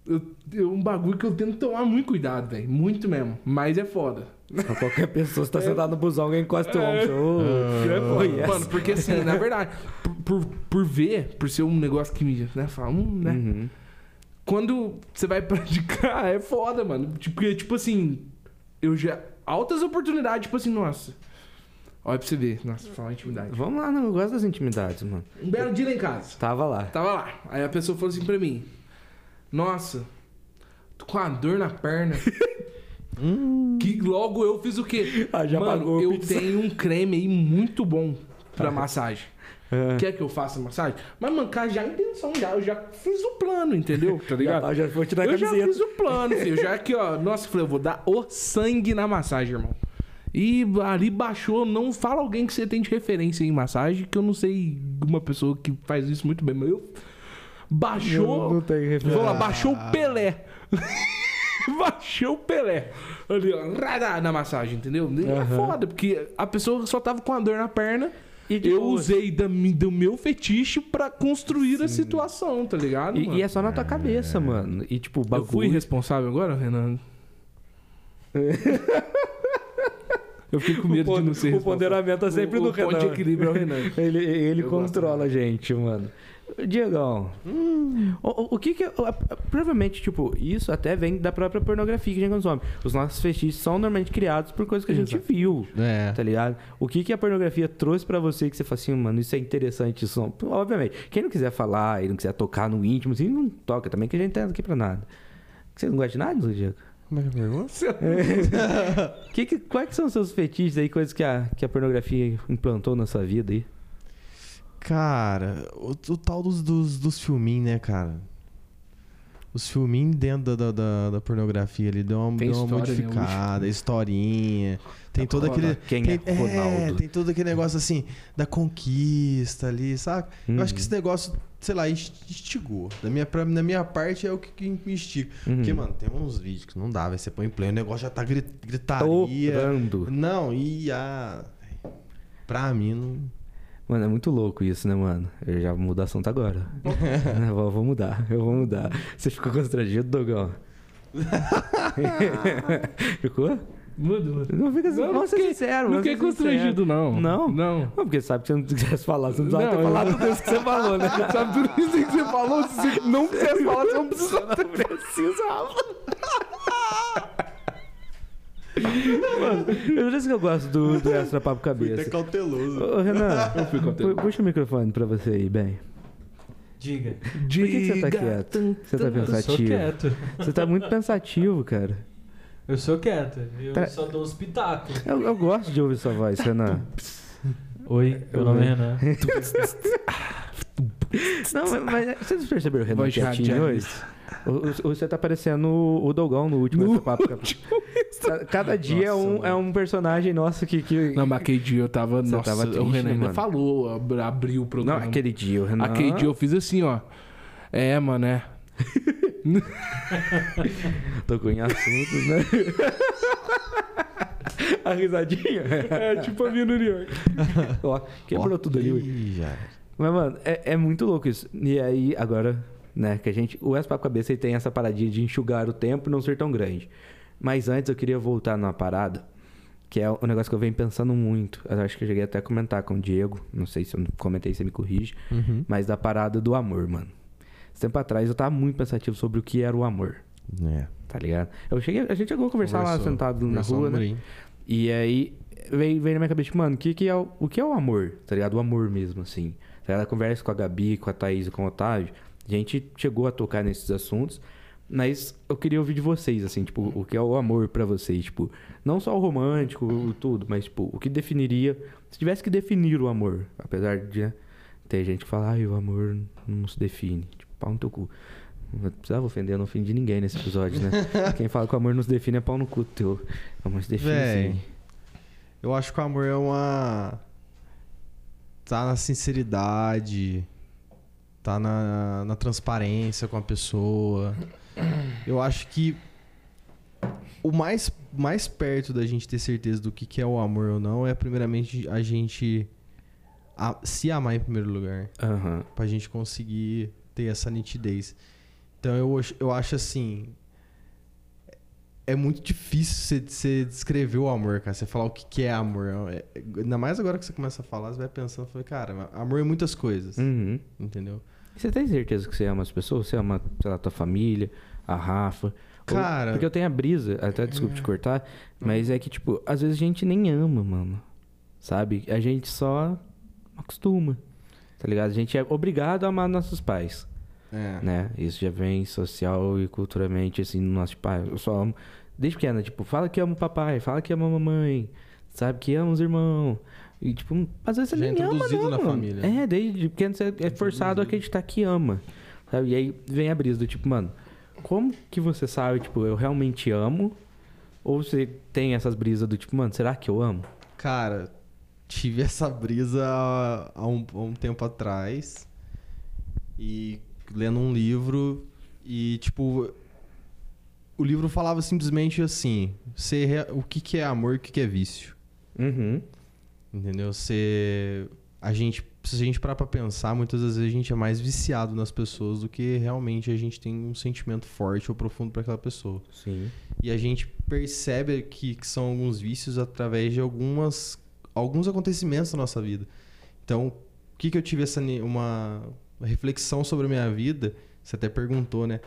eu, eu- um bagulho que eu tento tomar muito cuidado, velho. Muito mesmo. Mas é foda. Pra qualquer pessoa, você tá (laughs) sentado no busão, alguém encosta o teu ombro. (laughs) É Oh, foda. yes. Mano, porque assim, na verdade, por, por, por ver, por ser um negócio que me, né, fala, hum, né? Uhum. Quando você vai (laughs) praticar, é foda, mano. Tipo, Porque, tipo assim, eu já. Altas oportunidades, tipo assim, nossa. Olha pra você ver. Nossa, fala intimidade. Vamos lá, não, eu gosto das intimidades, mano. Um belo dia lá em casa. Tava lá. Tava lá. Aí a pessoa falou assim pra mim: Nossa, tô com uma dor na perna. (laughs) que logo eu fiz o quê? Ah, já Mano, pagou a eu pizza. tenho um creme aí muito bom pra massagem. É. Quer que eu faça massagem? Mas mancar já a intenção, já. Eu já fiz o plano, entendeu? (laughs) Tá ligado? Já, já vou te dar a Eu já camiseta. fiz o plano, filho. Já aqui, ó. Nossa, eu falei, eu vou dar o sangue na massagem, irmão. E ali baixou, não fala alguém que você tem de referência em massagem, que eu não sei uma pessoa que faz isso muito bem, mas eu. Baixou. Não, não tem referência. Vamos lá, baixou o Pelé. (laughs) baixou o Pelé. Ali, ó, radá, na massagem, entendeu? E É foda, porque a pessoa só tava com a dor na perna. E de eu boa. usei da mi- do meu fetiche pra construir a situação, tá ligado? E, mano? e é só na tua cabeça, mano. E tipo, o Eu bagulho. fui responsável agora, Renan? (laughs) Eu fiquei com medo o, de não ser o ponderamento é sempre o, do o ponto de Renan. equilíbrio é o Renan. (laughs) Ele, ele Eu controla a gente, mano. Diegão, o, o- o que que... o- provavelmente, tipo, isso até vem da própria pornografia que a gente consome. Os nossos fetiches são normalmente criados por coisas que a gente Exato. viu, É. tá ligado? O que que a pornografia trouxe pra você que você fala assim, mano, isso é interessante, isso não... Obviamente, quem não quiser falar e não quiser tocar no íntimo, assim, não toca também, que a gente tá aqui pra nada. Você não gosta de nada, Diego? Como é que é a pergunta? (laughs) Que que, quais são os seus fetiches aí, coisas que a, que a pornografia implantou na sua vida aí? Cara, o, o tal dos, dos, dos filminhos, né, cara? Os filminhos dentro da, da, da- pornografia ali deu uma, deu uma história, né, modificada, historinha. Tem todo aquele. Quem tem, é Ronaldo? tem todo aquele negócio assim, da conquista ali, sabe? Eu acho que Uhum. esse negócio, sei lá, inst- instigou. Da minha, pra, na minha parte é o que, que me instiga. Uhum. Porque, mano, tem uns vídeos que não dá, velho. Você põe em play, o negócio já tá gri- gritaria. Não, e a. Pra mim, não. Mano, é muito louco isso, né, mano? Eu já vou mudar assunto agora. (laughs) eu vou, vou mudar, eu vou mudar. Você ficou constrangido, Dogão? (laughs) (laughs) ficou? Muda. Não fica assim, Não, não vamos ser fiquei- sincero. Não fiquei constrangido, não. Não? Não. Não, porque sabe que se eu não quisesse falar, você não precisava ter Não, falado eu- tudo isso que você falou, né? (laughs) Sabe tudo isso que você falou? Se você não quisesse falar, você não precisa. (laughs) Não precisava. Mano, eu disse que eu gosto do, do extra papo cabeça. cauteloso. Ô, Renan, Eu fui pu- puxa o microfone pra você aí, bem. Diga. Por que, que você tá quieto? Você tá Eu sou pensativo? quieto. Você tá muito pensativo, cara. Eu sou quieto. Eu Tá- só dou os pitacos. Eu, eu gosto de ouvir sua voz, Renan. Oi, meu nome é Renan. Não, mas, mas vocês perceberam o Renan quietinho hoje? O- o- Você tá parecendo o o Dogão no último No Cada dia é, Nossa, um, mano. é um personagem nosso que... que... Não, mas aquele dia eu tava. Você nossa, tava o triste, Renan né, ainda falou, ab- abriu o Não, programa. aquele dia, o Renan... Aquele dia eu fiz assim, ó. É, mano, é. (laughs) Tocou em assuntos, né? A risadinha. É tipo a minha no New York. Ó, quebrou tudo ali. já. Mas, mano, é, é muito louco isso. E aí, agora, né, que a gente. O Expo Cabeça ele tem essa paradinha de enxugar o tempo e não ser tão grande. Mas antes eu queria voltar numa parada, que é um negócio que eu venho pensando muito. Eu acho que eu cheguei até a comentar com o Diego. Não sei se eu comentei, você me corrige. Uhum. Mas da parada do amor, mano. Esse tempo atrás eu tava muito pensativo sobre o que era o amor. É. Tá ligado? Eu cheguei, a gente chegou a conversar lá Conversou. sentado na Conversou rua, né? E aí veio, veio na minha cabeça, tipo, mano, o que, que é o, o que é o amor? Tá ligado? O amor mesmo, assim. Tá ligado? A conversa com a Gabi, com a Thaís e com o Otávio, a gente chegou a tocar nesses assuntos, mas eu queria ouvir de vocês, assim, tipo, o que é o amor pra vocês, tipo, não só o romântico, o tudo, mas, tipo, o que definiria, se tivesse que definir o amor, apesar de né, ter gente que fala, ai, o amor não se define, tipo, pau no teu cu. Não precisava ofender, eu não ofendi ninguém nesse episódio, né? (laughs) Quem fala que o amor não se define é pau no cu teu. O amor se define Véi, sim. Eu acho que o amor é uma. Tá na sinceridade. Tá na, na transparência com a pessoa. Eu acho que o mais, mais perto da gente ter certeza do que, que é o amor ou não é, primeiramente, a gente a- se amar em primeiro lugar. Aham. Pra gente conseguir ter essa nitidez. Então eu, eu acho assim. É muito difícil você, você descrever o amor, cara. Você falar o que, que é amor. É- ainda mais agora que você começa a falar, você vai pensando, fala, cara, amor é muitas coisas. Uhum. Entendeu? E Você tem certeza que você ama as pessoas? Você ama, sei lá, tua família, a Rafa? Ou- Cara- Porque eu tenho a brisa, até desculpa te cortar, mas é que, tipo, às vezes a gente nem ama, mano. Sabe? A gente só acostuma. Tá ligado? A gente é obrigado a amar nossos pais. É. né? Isso já vem social e culturalmente, assim, no nosso pai. Eu só amo. Desde pequena, tipo, fala que ama o papai, fala que ama a mamãe, sabe? Que ama os irmãos. E, tipo, às vezes você Já é nem ama, introduzido não, na mano. família. É, desde pequeno você é forçado a acreditar que ama. Sabe? E aí vem a brisa do tipo, mano, como que você sabe, tipo, eu realmente amo? Ou você tem essas brisas do tipo, mano, será que eu amo? Cara, tive essa brisa há um, há um tempo atrás. E lendo um livro. E, tipo. O livro falava simplesmente assim: ser o que, que é amor e o que, que é vício. Uhum. Entendeu? Ser. A gente. Se a gente parar pra pensar, muitas das vezes a gente é mais viciado nas pessoas do que realmente a gente tem um sentimento forte ou profundo pra aquela pessoa. Sim. E a gente percebe que, que são alguns vícios através de algumas, alguns acontecimentos da nossa vida. Então, o que, que eu tive essa uma reflexão sobre a minha vida? Você até perguntou, né?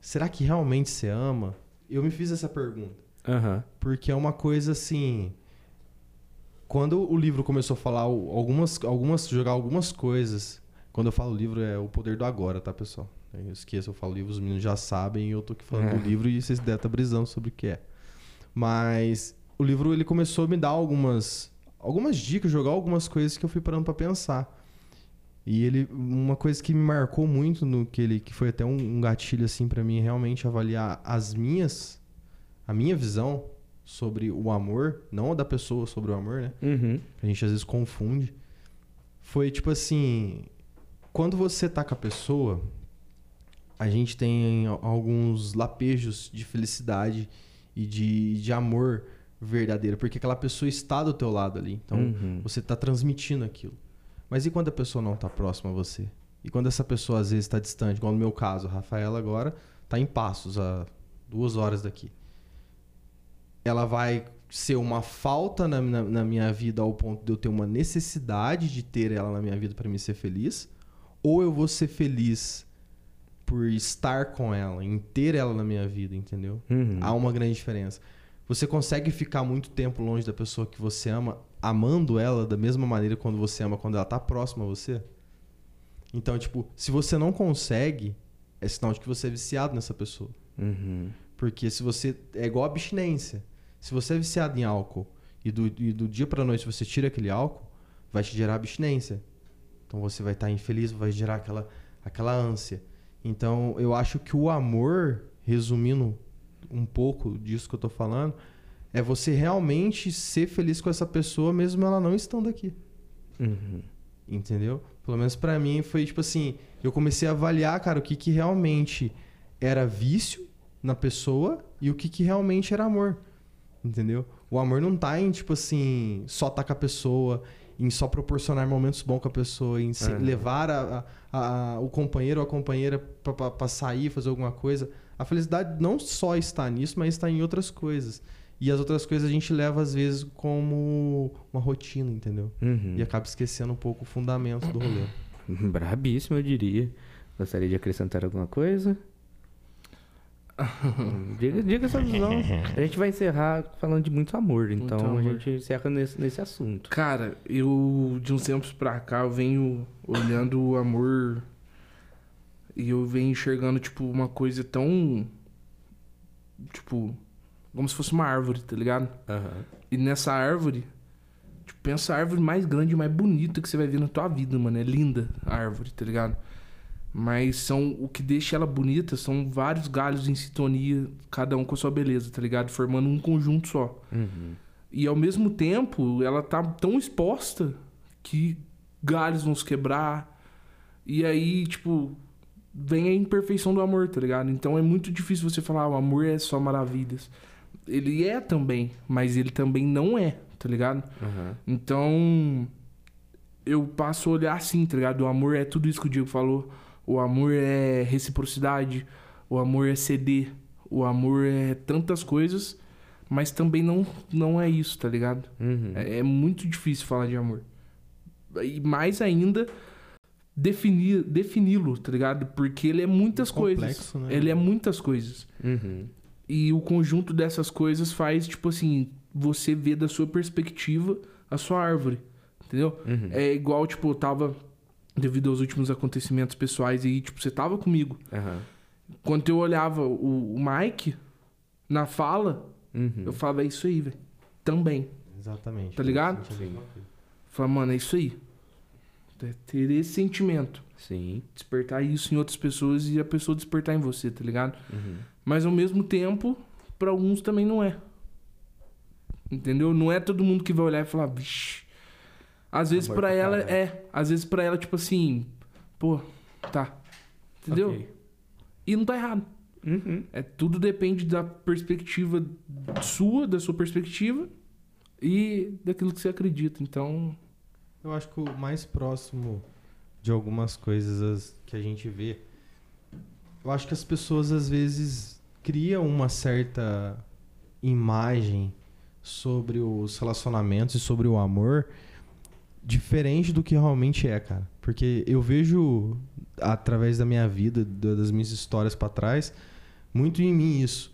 Será que realmente você ama? Eu me fiz essa pergunta. Aham. Porque é uma coisa assim. Quando o livro começou a falar algumas, algumas, jogar algumas coisas. Quando eu falo livro é o poder do agora, tá, pessoal? Eu esqueço, eu falo livro, os meninos já sabem e eu tô aqui falando É. do livro e vocês devem estar brisando sobre o que é. Mas o livro ele começou a me dar algumas, algumas dicas, jogar algumas coisas que eu fui parando pra pensar. E ele, uma coisa que me marcou muito no que ele, que foi até um, um gatilho assim pra mim, realmente avaliar as minhas, a minha visão sobre o amor, não a da pessoa sobre o amor, né? Uhum. A gente às vezes confunde. Foi tipo assim, quando você tá com a pessoa, a gente tem al- alguns lapejos de felicidade e de, de amor verdadeiro, porque aquela pessoa está do teu lado ali. Então, Uhum. você está transmitindo aquilo. Mas e quando a pessoa não está próxima a você? E quando essa pessoa às vezes está distante, igual no meu caso, a Rafaela agora está em Passos, a duas horas daqui. Ela vai ser uma falta na, na- na minha vida ao ponto de eu ter uma necessidade de ter ela na minha vida para me ser feliz? Ou eu vou ser feliz por estar com ela, em ter ela na minha vida, entendeu? Uhum. Há uma grande diferença. Você consegue ficar muito tempo longe da pessoa que você ama, amando ela da mesma maneira quando você ama quando ela tá próxima a você? Então, tipo, se você não consegue, é sinal de que você é viciado nessa pessoa. Uhum. Porque se você. É igual a abstinência. Se você é viciado em álcool e do, e do dia pra noite você tira aquele álcool, vai te gerar abstinência. Então você vai estar infeliz, vai gerar aquela, aquela ânsia. Então eu acho que o amor, resumindo um pouco disso que eu tô falando, é você realmente ser feliz com essa pessoa mesmo ela não estando aqui. Uhum. Entendeu? Pelo menos pra mim foi tipo assim, eu comecei a avaliar, cara, o que que realmente era vício na pessoa e o que que realmente era amor. Entendeu? O amor não tá em tipo assim, só tá com a pessoa, em só proporcionar momentos bons com a pessoa, em se- Aham. levar a, a- a- o companheiro ou a companheira pra sair, fazer alguma coisa. A felicidade não só está nisso, mas está em outras coisas. E as outras coisas a gente leva às vezes como uma rotina, entendeu? Uhum. E acaba esquecendo um pouco o fundamento do rolê. (clears throat) Brabíssimo, eu diria. Gostaria de acrescentar alguma coisa? (laughs) Diga, diga sua visão. A gente vai encerrar falando de muito amor, então amor. a gente encerra nesse, nesse assunto. Cara, eu de uns tempos pra cá eu venho olhando o amor e eu venho enxergando, tipo, uma coisa tão. Tipo, como se fosse uma árvore, tá ligado? E nessa árvore, tipo, pensa a árvore mais grande e mais bonita que você vai ver na tua vida, mano. É linda a árvore, tá ligado? Mas são o que deixa ela bonita são vários galhos em sintonia, cada um com a sua beleza, tá ligado? Formando um conjunto só. Uhum. E ao mesmo tempo, ela tá tão exposta que galhos vão se quebrar. E aí, tipo, vem a imperfeição do amor, tá ligado? Então é muito difícil você falar, ah, o amor é só maravilhas. Ele é também, mas ele também não é, tá ligado? Uhum. Então, eu passo a olhar assim, tá ligado? O amor é tudo isso que o Diego falou. O amor é reciprocidade. o amor é ceder, o amor é tantas coisas, mas também não, não é isso, tá ligado? Uhum. É, é muito difícil falar de amor. E mais ainda, definir, defini-lo, tá ligado? Porque ele é muitas coisas. Complexo, né? Ele é muitas coisas. Uhum. E o conjunto dessas coisas faz, tipo assim, você ver da sua perspectiva a sua árvore. Entendeu? Uhum. É igual, tipo, eu tava. Devido aos últimos acontecimentos pessoais aí, tipo, você tava comigo. Aham. Quando eu olhava o, o Mike na fala, Uhum. eu falava, é isso aí, velho. Também. Exatamente. Tá ligado? Falava, mano, é isso aí. É Ter esse sentimento. Sim. Despertar isso em outras pessoas e a pessoa despertar em você, tá ligado? Uhum. Mas ao mesmo tempo, pra alguns também não é. Entendeu? Não é todo mundo que vai olhar e falar, vixi. Às vezes pra ela caralho. é. Às vezes pra ela, tipo assim, pô, tá. Entendeu? Ok. E não tá errado. Uhum. É, tudo depende da perspectiva sua, da sua perspectiva e daquilo que você acredita. Então, Eu acho que o mais próximo de algumas coisas as- que a gente vê, eu acho que as pessoas às vezes criam uma certa imagem sobre os relacionamentos e sobre o amor diferente do que realmente é, cara. Porque eu vejo através da minha vida, da- das minhas histórias pra trás, muito em mim isso.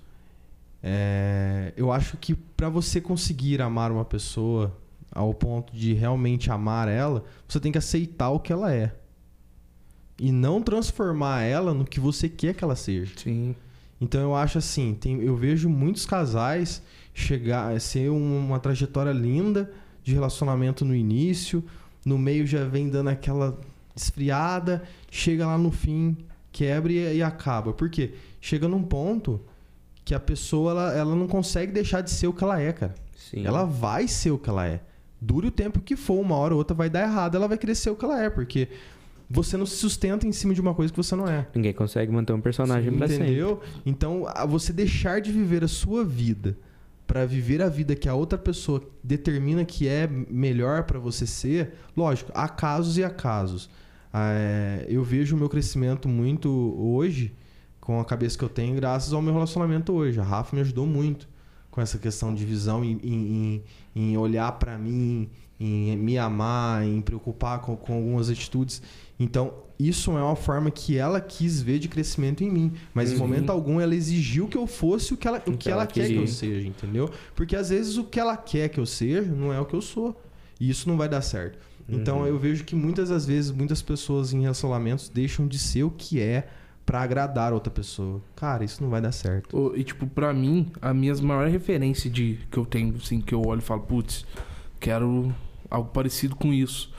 É, eu acho que pra você conseguir amar uma pessoa ao ponto de realmente amar ela, você tem que aceitar o que ela é. E não transformar ela no que você quer que ela seja. sim. Então eu acho assim, tem- eu vejo muitos casais chegar ser um- uma trajetória linda de relacionamento no início, no meio já vem dando aquela esfriada, chega lá no fim, quebra e, e acaba. Por quê? Chega num ponto que a pessoa ela, ela não consegue deixar de ser o que ela é, cara. Sim. Ela vai ser o que ela é. Dure o tempo que for, uma hora ou outra vai dar errado, ela vai ser o que ela é, porque você não se sustenta em cima de uma coisa que você não é. Ninguém consegue manter um personagem pra sempre. Entendeu? Então, a- você deixar de viver a sua vida pra viver a vida que a outra pessoa determina que é melhor pra você ser, lógico, há casos e há casos. Ah, é, eu vejo o meu crescimento muito hoje, com a cabeça que eu tenho, graças ao meu relacionamento hoje. A Rafa me ajudou muito com essa questão de visão, em, em- em- em olhar pra mim, em me amar, em preocupar com, com algumas atitudes. Então, isso é uma forma que ela quis ver de crescimento em mim. Mas em Uhum. momento algum ela exigiu que eu fosse o que ela, o que ela, quer que eu seja, entendeu? Porque às vezes o que ela quer que eu seja não é o que eu sou. E isso não vai dar certo. Então Uhum. eu vejo que muitas das vezes, muitas pessoas em relacionamentos deixam de ser o que é pra agradar outra pessoa. Cara, isso não vai dar certo. E, tipo, pra mim, a minha maior referência de, que eu tenho, assim, que eu olho e falo, putz, quero algo parecido com isso.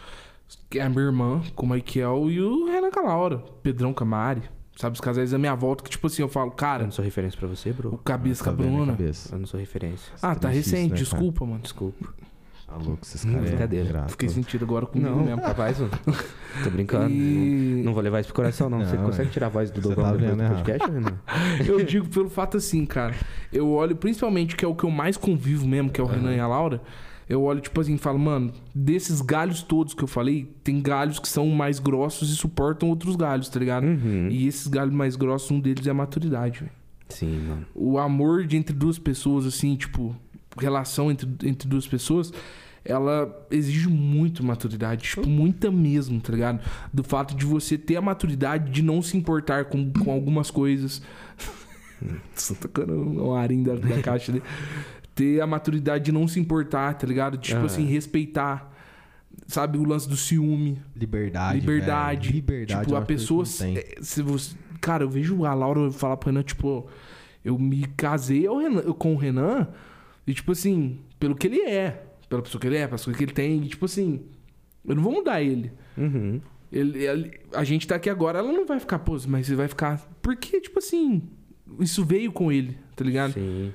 Que é a minha irmã, com o Michael e o Renan Calaura, Pedrão Camari. Sabe, os casais da minha volta que, tipo assim, eu falo, Eu cara, não sou referência pra você, o bro. cabeça Tá com a Bruna. cabeça? Eu não sou referência. Ah, tá recente, né, cara? desculpa, mano. Desculpa. Tá louco, esses caras. brincadeira. ingrato. Fiquei sentido agora comigo Não, mesmo. mano. (laughs) Tô brincando. E- Não, vou levar isso pro coração, não. Você Não, consegue é. tirar a voz do Você Dogão tá vendo do errado. podcast, Renan? (laughs) Eu digo pelo fato assim, cara. Eu olho, principalmente, que é o que eu mais convivo mesmo, que é o Renan e a Laura. Eu olho, tipo assim, e falo, mano, desses galhos todos que eu falei, tem galhos que são mais grossos e suportam outros galhos, tá ligado? Uhum. E esses galhos mais grossos, um deles é a maturidade, velho. Sim, mano. O amor de entre duas pessoas, assim, tipo, relação entre, entre duas pessoas, ela exige muito maturidade, tipo, muita mesmo, tá ligado? Do fato de você ter a maturidade de não se importar com, com algumas coisas. (laughs) Tô tocando um arinho da, da (laughs) caixa ali. Ter a maturidade de não se importar, tá ligado? Tipo Ah. assim, respeitar. Sabe, o lance do ciúme. Liberdade. Liberdade. velho. Liberdade. tipo, eu a pessoa. é, Se você, cara, eu vejo a Laura falar pro Renan, tipo, eu me casei ao Renan- com o Renan, e tipo assim, pelo que ele é, pela pessoa que ele é, pela pessoa que ele tem, e tipo assim, eu não vou mudar ele. Uhum. Ele, ele- a gente tá aqui agora, ela não vai ficar, pô, mas você vai ficar. Porque, tipo assim, isso veio com ele, tá ligado? Sim.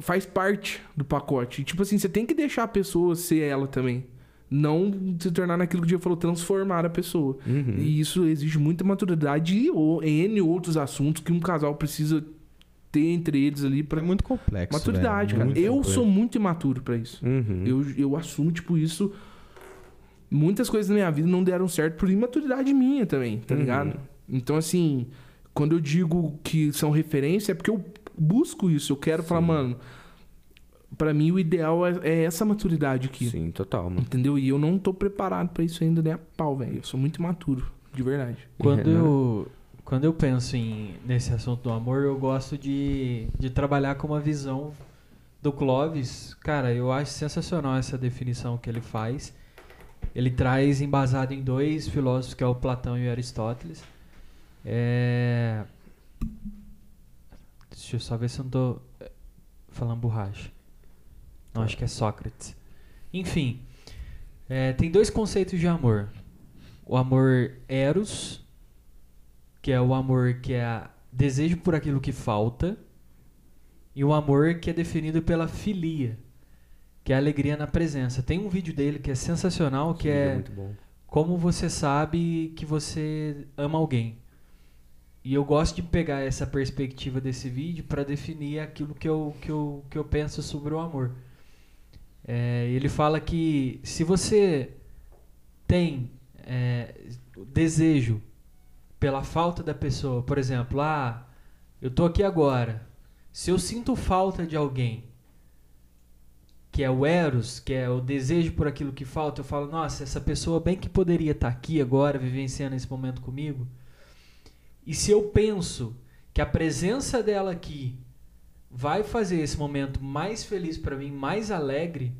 Faz parte do pacote. E, tipo assim, você tem que deixar a pessoa ser ela também. Não se tornar naquilo que o Diego falou, transformar a pessoa. Uhum. E isso exige muita maturidade e N outros assuntos que um casal precisa ter entre eles ali É pra muito complexo. maturidade, velho. cara. Eu sou muito imaturo pra isso. Uhum. Eu, eu assumo, tipo, isso. Muitas coisas na minha vida não deram certo por imaturidade minha também, tá Uhum. ligado? Então, assim, quando eu digo que são referência, é porque eu busco isso. Eu quero falar, mano, pra mim o ideal é, é essa maturidade aqui. Sim, total, mano. Entendeu? E eu não tô preparado pra isso ainda nem a pau, velho. Eu sou muito imaturo, de verdade. Quando É, eu, quando eu penso em, nesse assunto do amor, eu gosto de, de trabalhar com uma visão do Clóvis. Cara, eu acho sensacional essa definição que ele faz. Ele traz embasado em dois filósofos, que é o Platão e o Aristóteles. É... Deixa eu só ver se eu não tô eh, falando borracha. Não, acho que é Sócrates. Enfim, é, tem dois conceitos de amor. O amor eros, que é o amor que é desejo por aquilo que falta, e o amor que é definido pela filia, que é a alegria na presença. Tem um vídeo dele que é sensacional, que é bom. como você sabe que você ama alguém. E eu gosto de pegar essa perspectiva desse vídeo para definir aquilo que eu, que, eu, que eu penso sobre o amor. É, ele fala que se você tem é, desejo pela falta da pessoa, por exemplo, ah, eu tô aqui agora. Se eu sinto falta de alguém, que é o eros, que é o desejo por aquilo que falta, eu falo, nossa, essa pessoa bem que poderia estar aqui agora, vivenciando esse momento comigo. E se eu penso que a presença dela aqui vai fazer esse momento mais feliz para mim, mais alegre,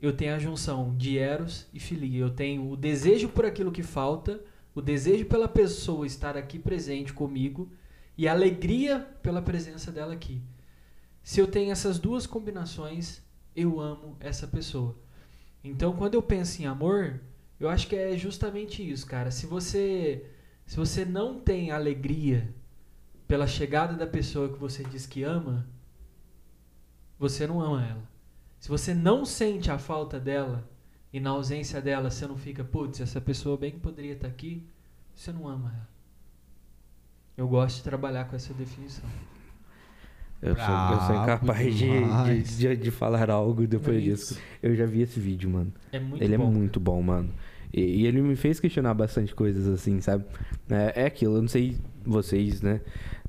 eu tenho a junção de eros e filia. Eu tenho o desejo por aquilo que falta, o desejo pela pessoa estar aqui presente comigo e a alegria pela presença dela aqui. Se eu tenho essas duas combinações, eu amo essa pessoa. Então, quando eu penso em amor, eu acho que é justamente isso, cara. Se você se você não tem alegria pela chegada da pessoa que você diz que ama, você não ama ela. Se você não sente a falta dela e na ausência dela você não fica, putz, essa pessoa bem que poderia estar aqui, você não ama ela. Eu gosto de trabalhar com essa definição. Eu sou, eu sou Brabo incapaz de, de, de, de falar algo depois É disso. isso. Eu já vi esse vídeo, mano. É muito ele bom. é muito bom, mano. E, e ele me fez questionar bastante coisas, assim, sabe? É, é aquilo, eu não sei vocês, né?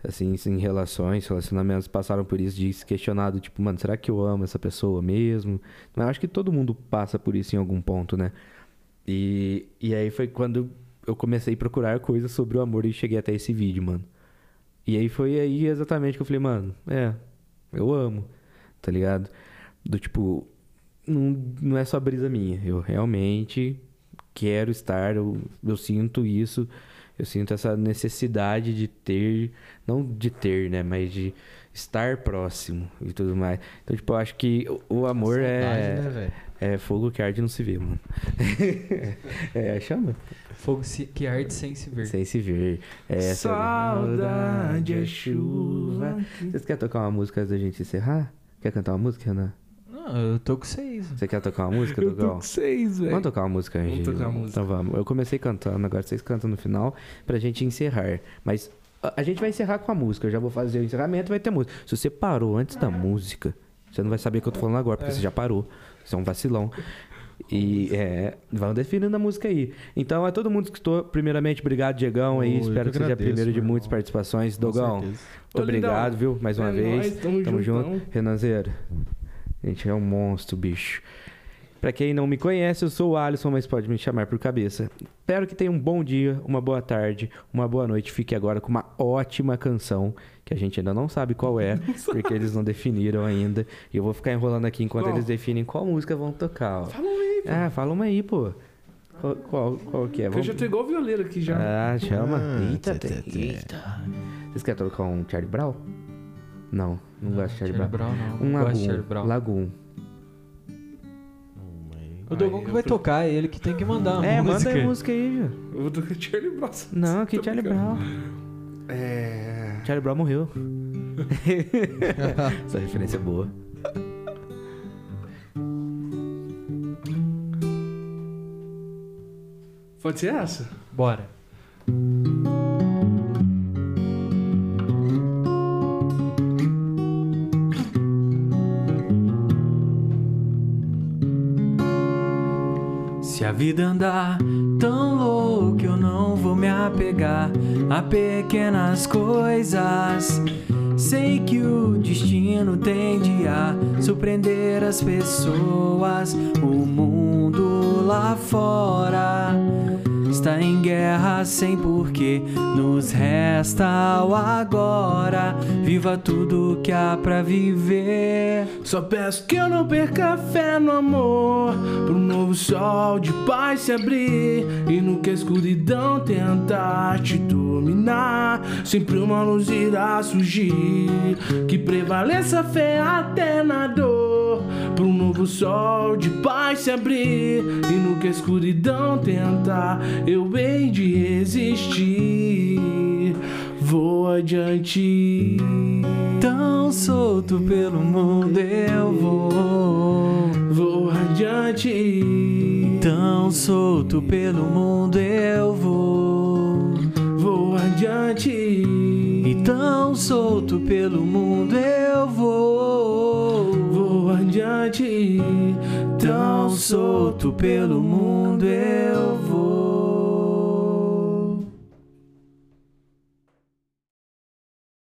Assim, em relações, relacionamentos, passaram por isso de se questionar do tipo, mano, será que eu amo essa pessoa mesmo? Mas acho que todo mundo passa por isso em algum ponto, né? E, e aí foi quando eu comecei a procurar coisas sobre o amor e cheguei até esse vídeo, mano. E aí foi aí exatamente que eu falei, mano, é, eu amo, tá ligado? Do tipo, não, não é só brisa minha. Eu realmente quero estar, eu, eu sinto isso, eu sinto essa necessidade de ter, não de ter, né, mas de estar próximo e tudo mais. Então, tipo, eu acho que o, amor Saudade, é, né, velho? é fogo que arde não se vê, mano. (laughs) é, chama? Fogo se- que arde sem se ver. Sem se ver. É Saudade é chuva. Vocês querem tocar uma música antes da gente encerrar? Quer cantar uma música, Renan? Não, eu tô com seis. Você quer tocar uma música, Eu tô Dogão? com seis, velho. Vamos tocar uma música, Vamos gente. tocar uma música. Então vamos. Eu comecei cantando, agora vocês cantam no final pra gente encerrar. Mas a, a gente vai encerrar com a música. Eu já vou fazer o encerramento vai ter música. Se você parou antes da música, você não vai saber o que eu tô falando agora, porque você já parou. Você é um vacilão. E é, vão definindo a música aí. Então, a todo mundo que estou, primeiramente, obrigado, Diegão, aí. Espero que que seja agradeço, primeiro de muitas participações. Dogão, muito obrigado, viu? Mais uma é vez. nóis, tamo Tamo junto. Renanzeiro, a gente é um monstro, bicho. Pra quem não me conhece, eu sou o Alisson, mas pode me chamar por cabeça. Espero que tenha um bom dia, uma boa tarde, uma boa noite. Fique agora com uma ótima canção, que a gente ainda não sabe qual é, (laughs) porque eles não definiram ainda. E eu vou ficar enrolando aqui enquanto Qual? eles definem qual música vão tocar. Ó. Fala aí, pô. Ah, fala uma aí, pô. Qual, qual, qual que é? Que eu Vamos- já tô igual o violeiro aqui já. Ah, chama. Ah, eita, tê, tem- tê, tê. eita. Vocês querem tocar um Charlie Brown? Não, não, gosto de Charlie, Brown. não. Um não gosto de Charlie Lagoon. Brown. Lagoon. O Dogon que vai tocar, é ele que tem que mandar É, música. manda a música aí, viu? Eu vou tocar Charlie Brown. Não, que Tô Charlie. Brown. É. Charlie Brown morreu. (laughs) Essa referência é boa. Pode ser essa? Bora. Vida andar tão louca, eu não vou me apegar a pequenas coisas. Sei que o destino tende a surpreender as pessoas. O mundo lá fora em guerra sem porquê. Nos resta o agora. Viva tudo que há pra viver. Só peço que eu não perca fé no amor. Pro novo sol de paz se abrir. E no que a escuridão tentar te dominar. Sempre uma luz irá surgir. Que prevaleça a fé até na dor. Pro novo sol de paz se abrir. E no que a escuridão tentar, eu hei de resistir. Vou adiante. Tão solto pelo mundo eu vou. Vou adiante. Tão solto pelo mundo eu vou. Vou adiante. E tão solto pelo mundo eu vou. Tão solto pelo mundo eu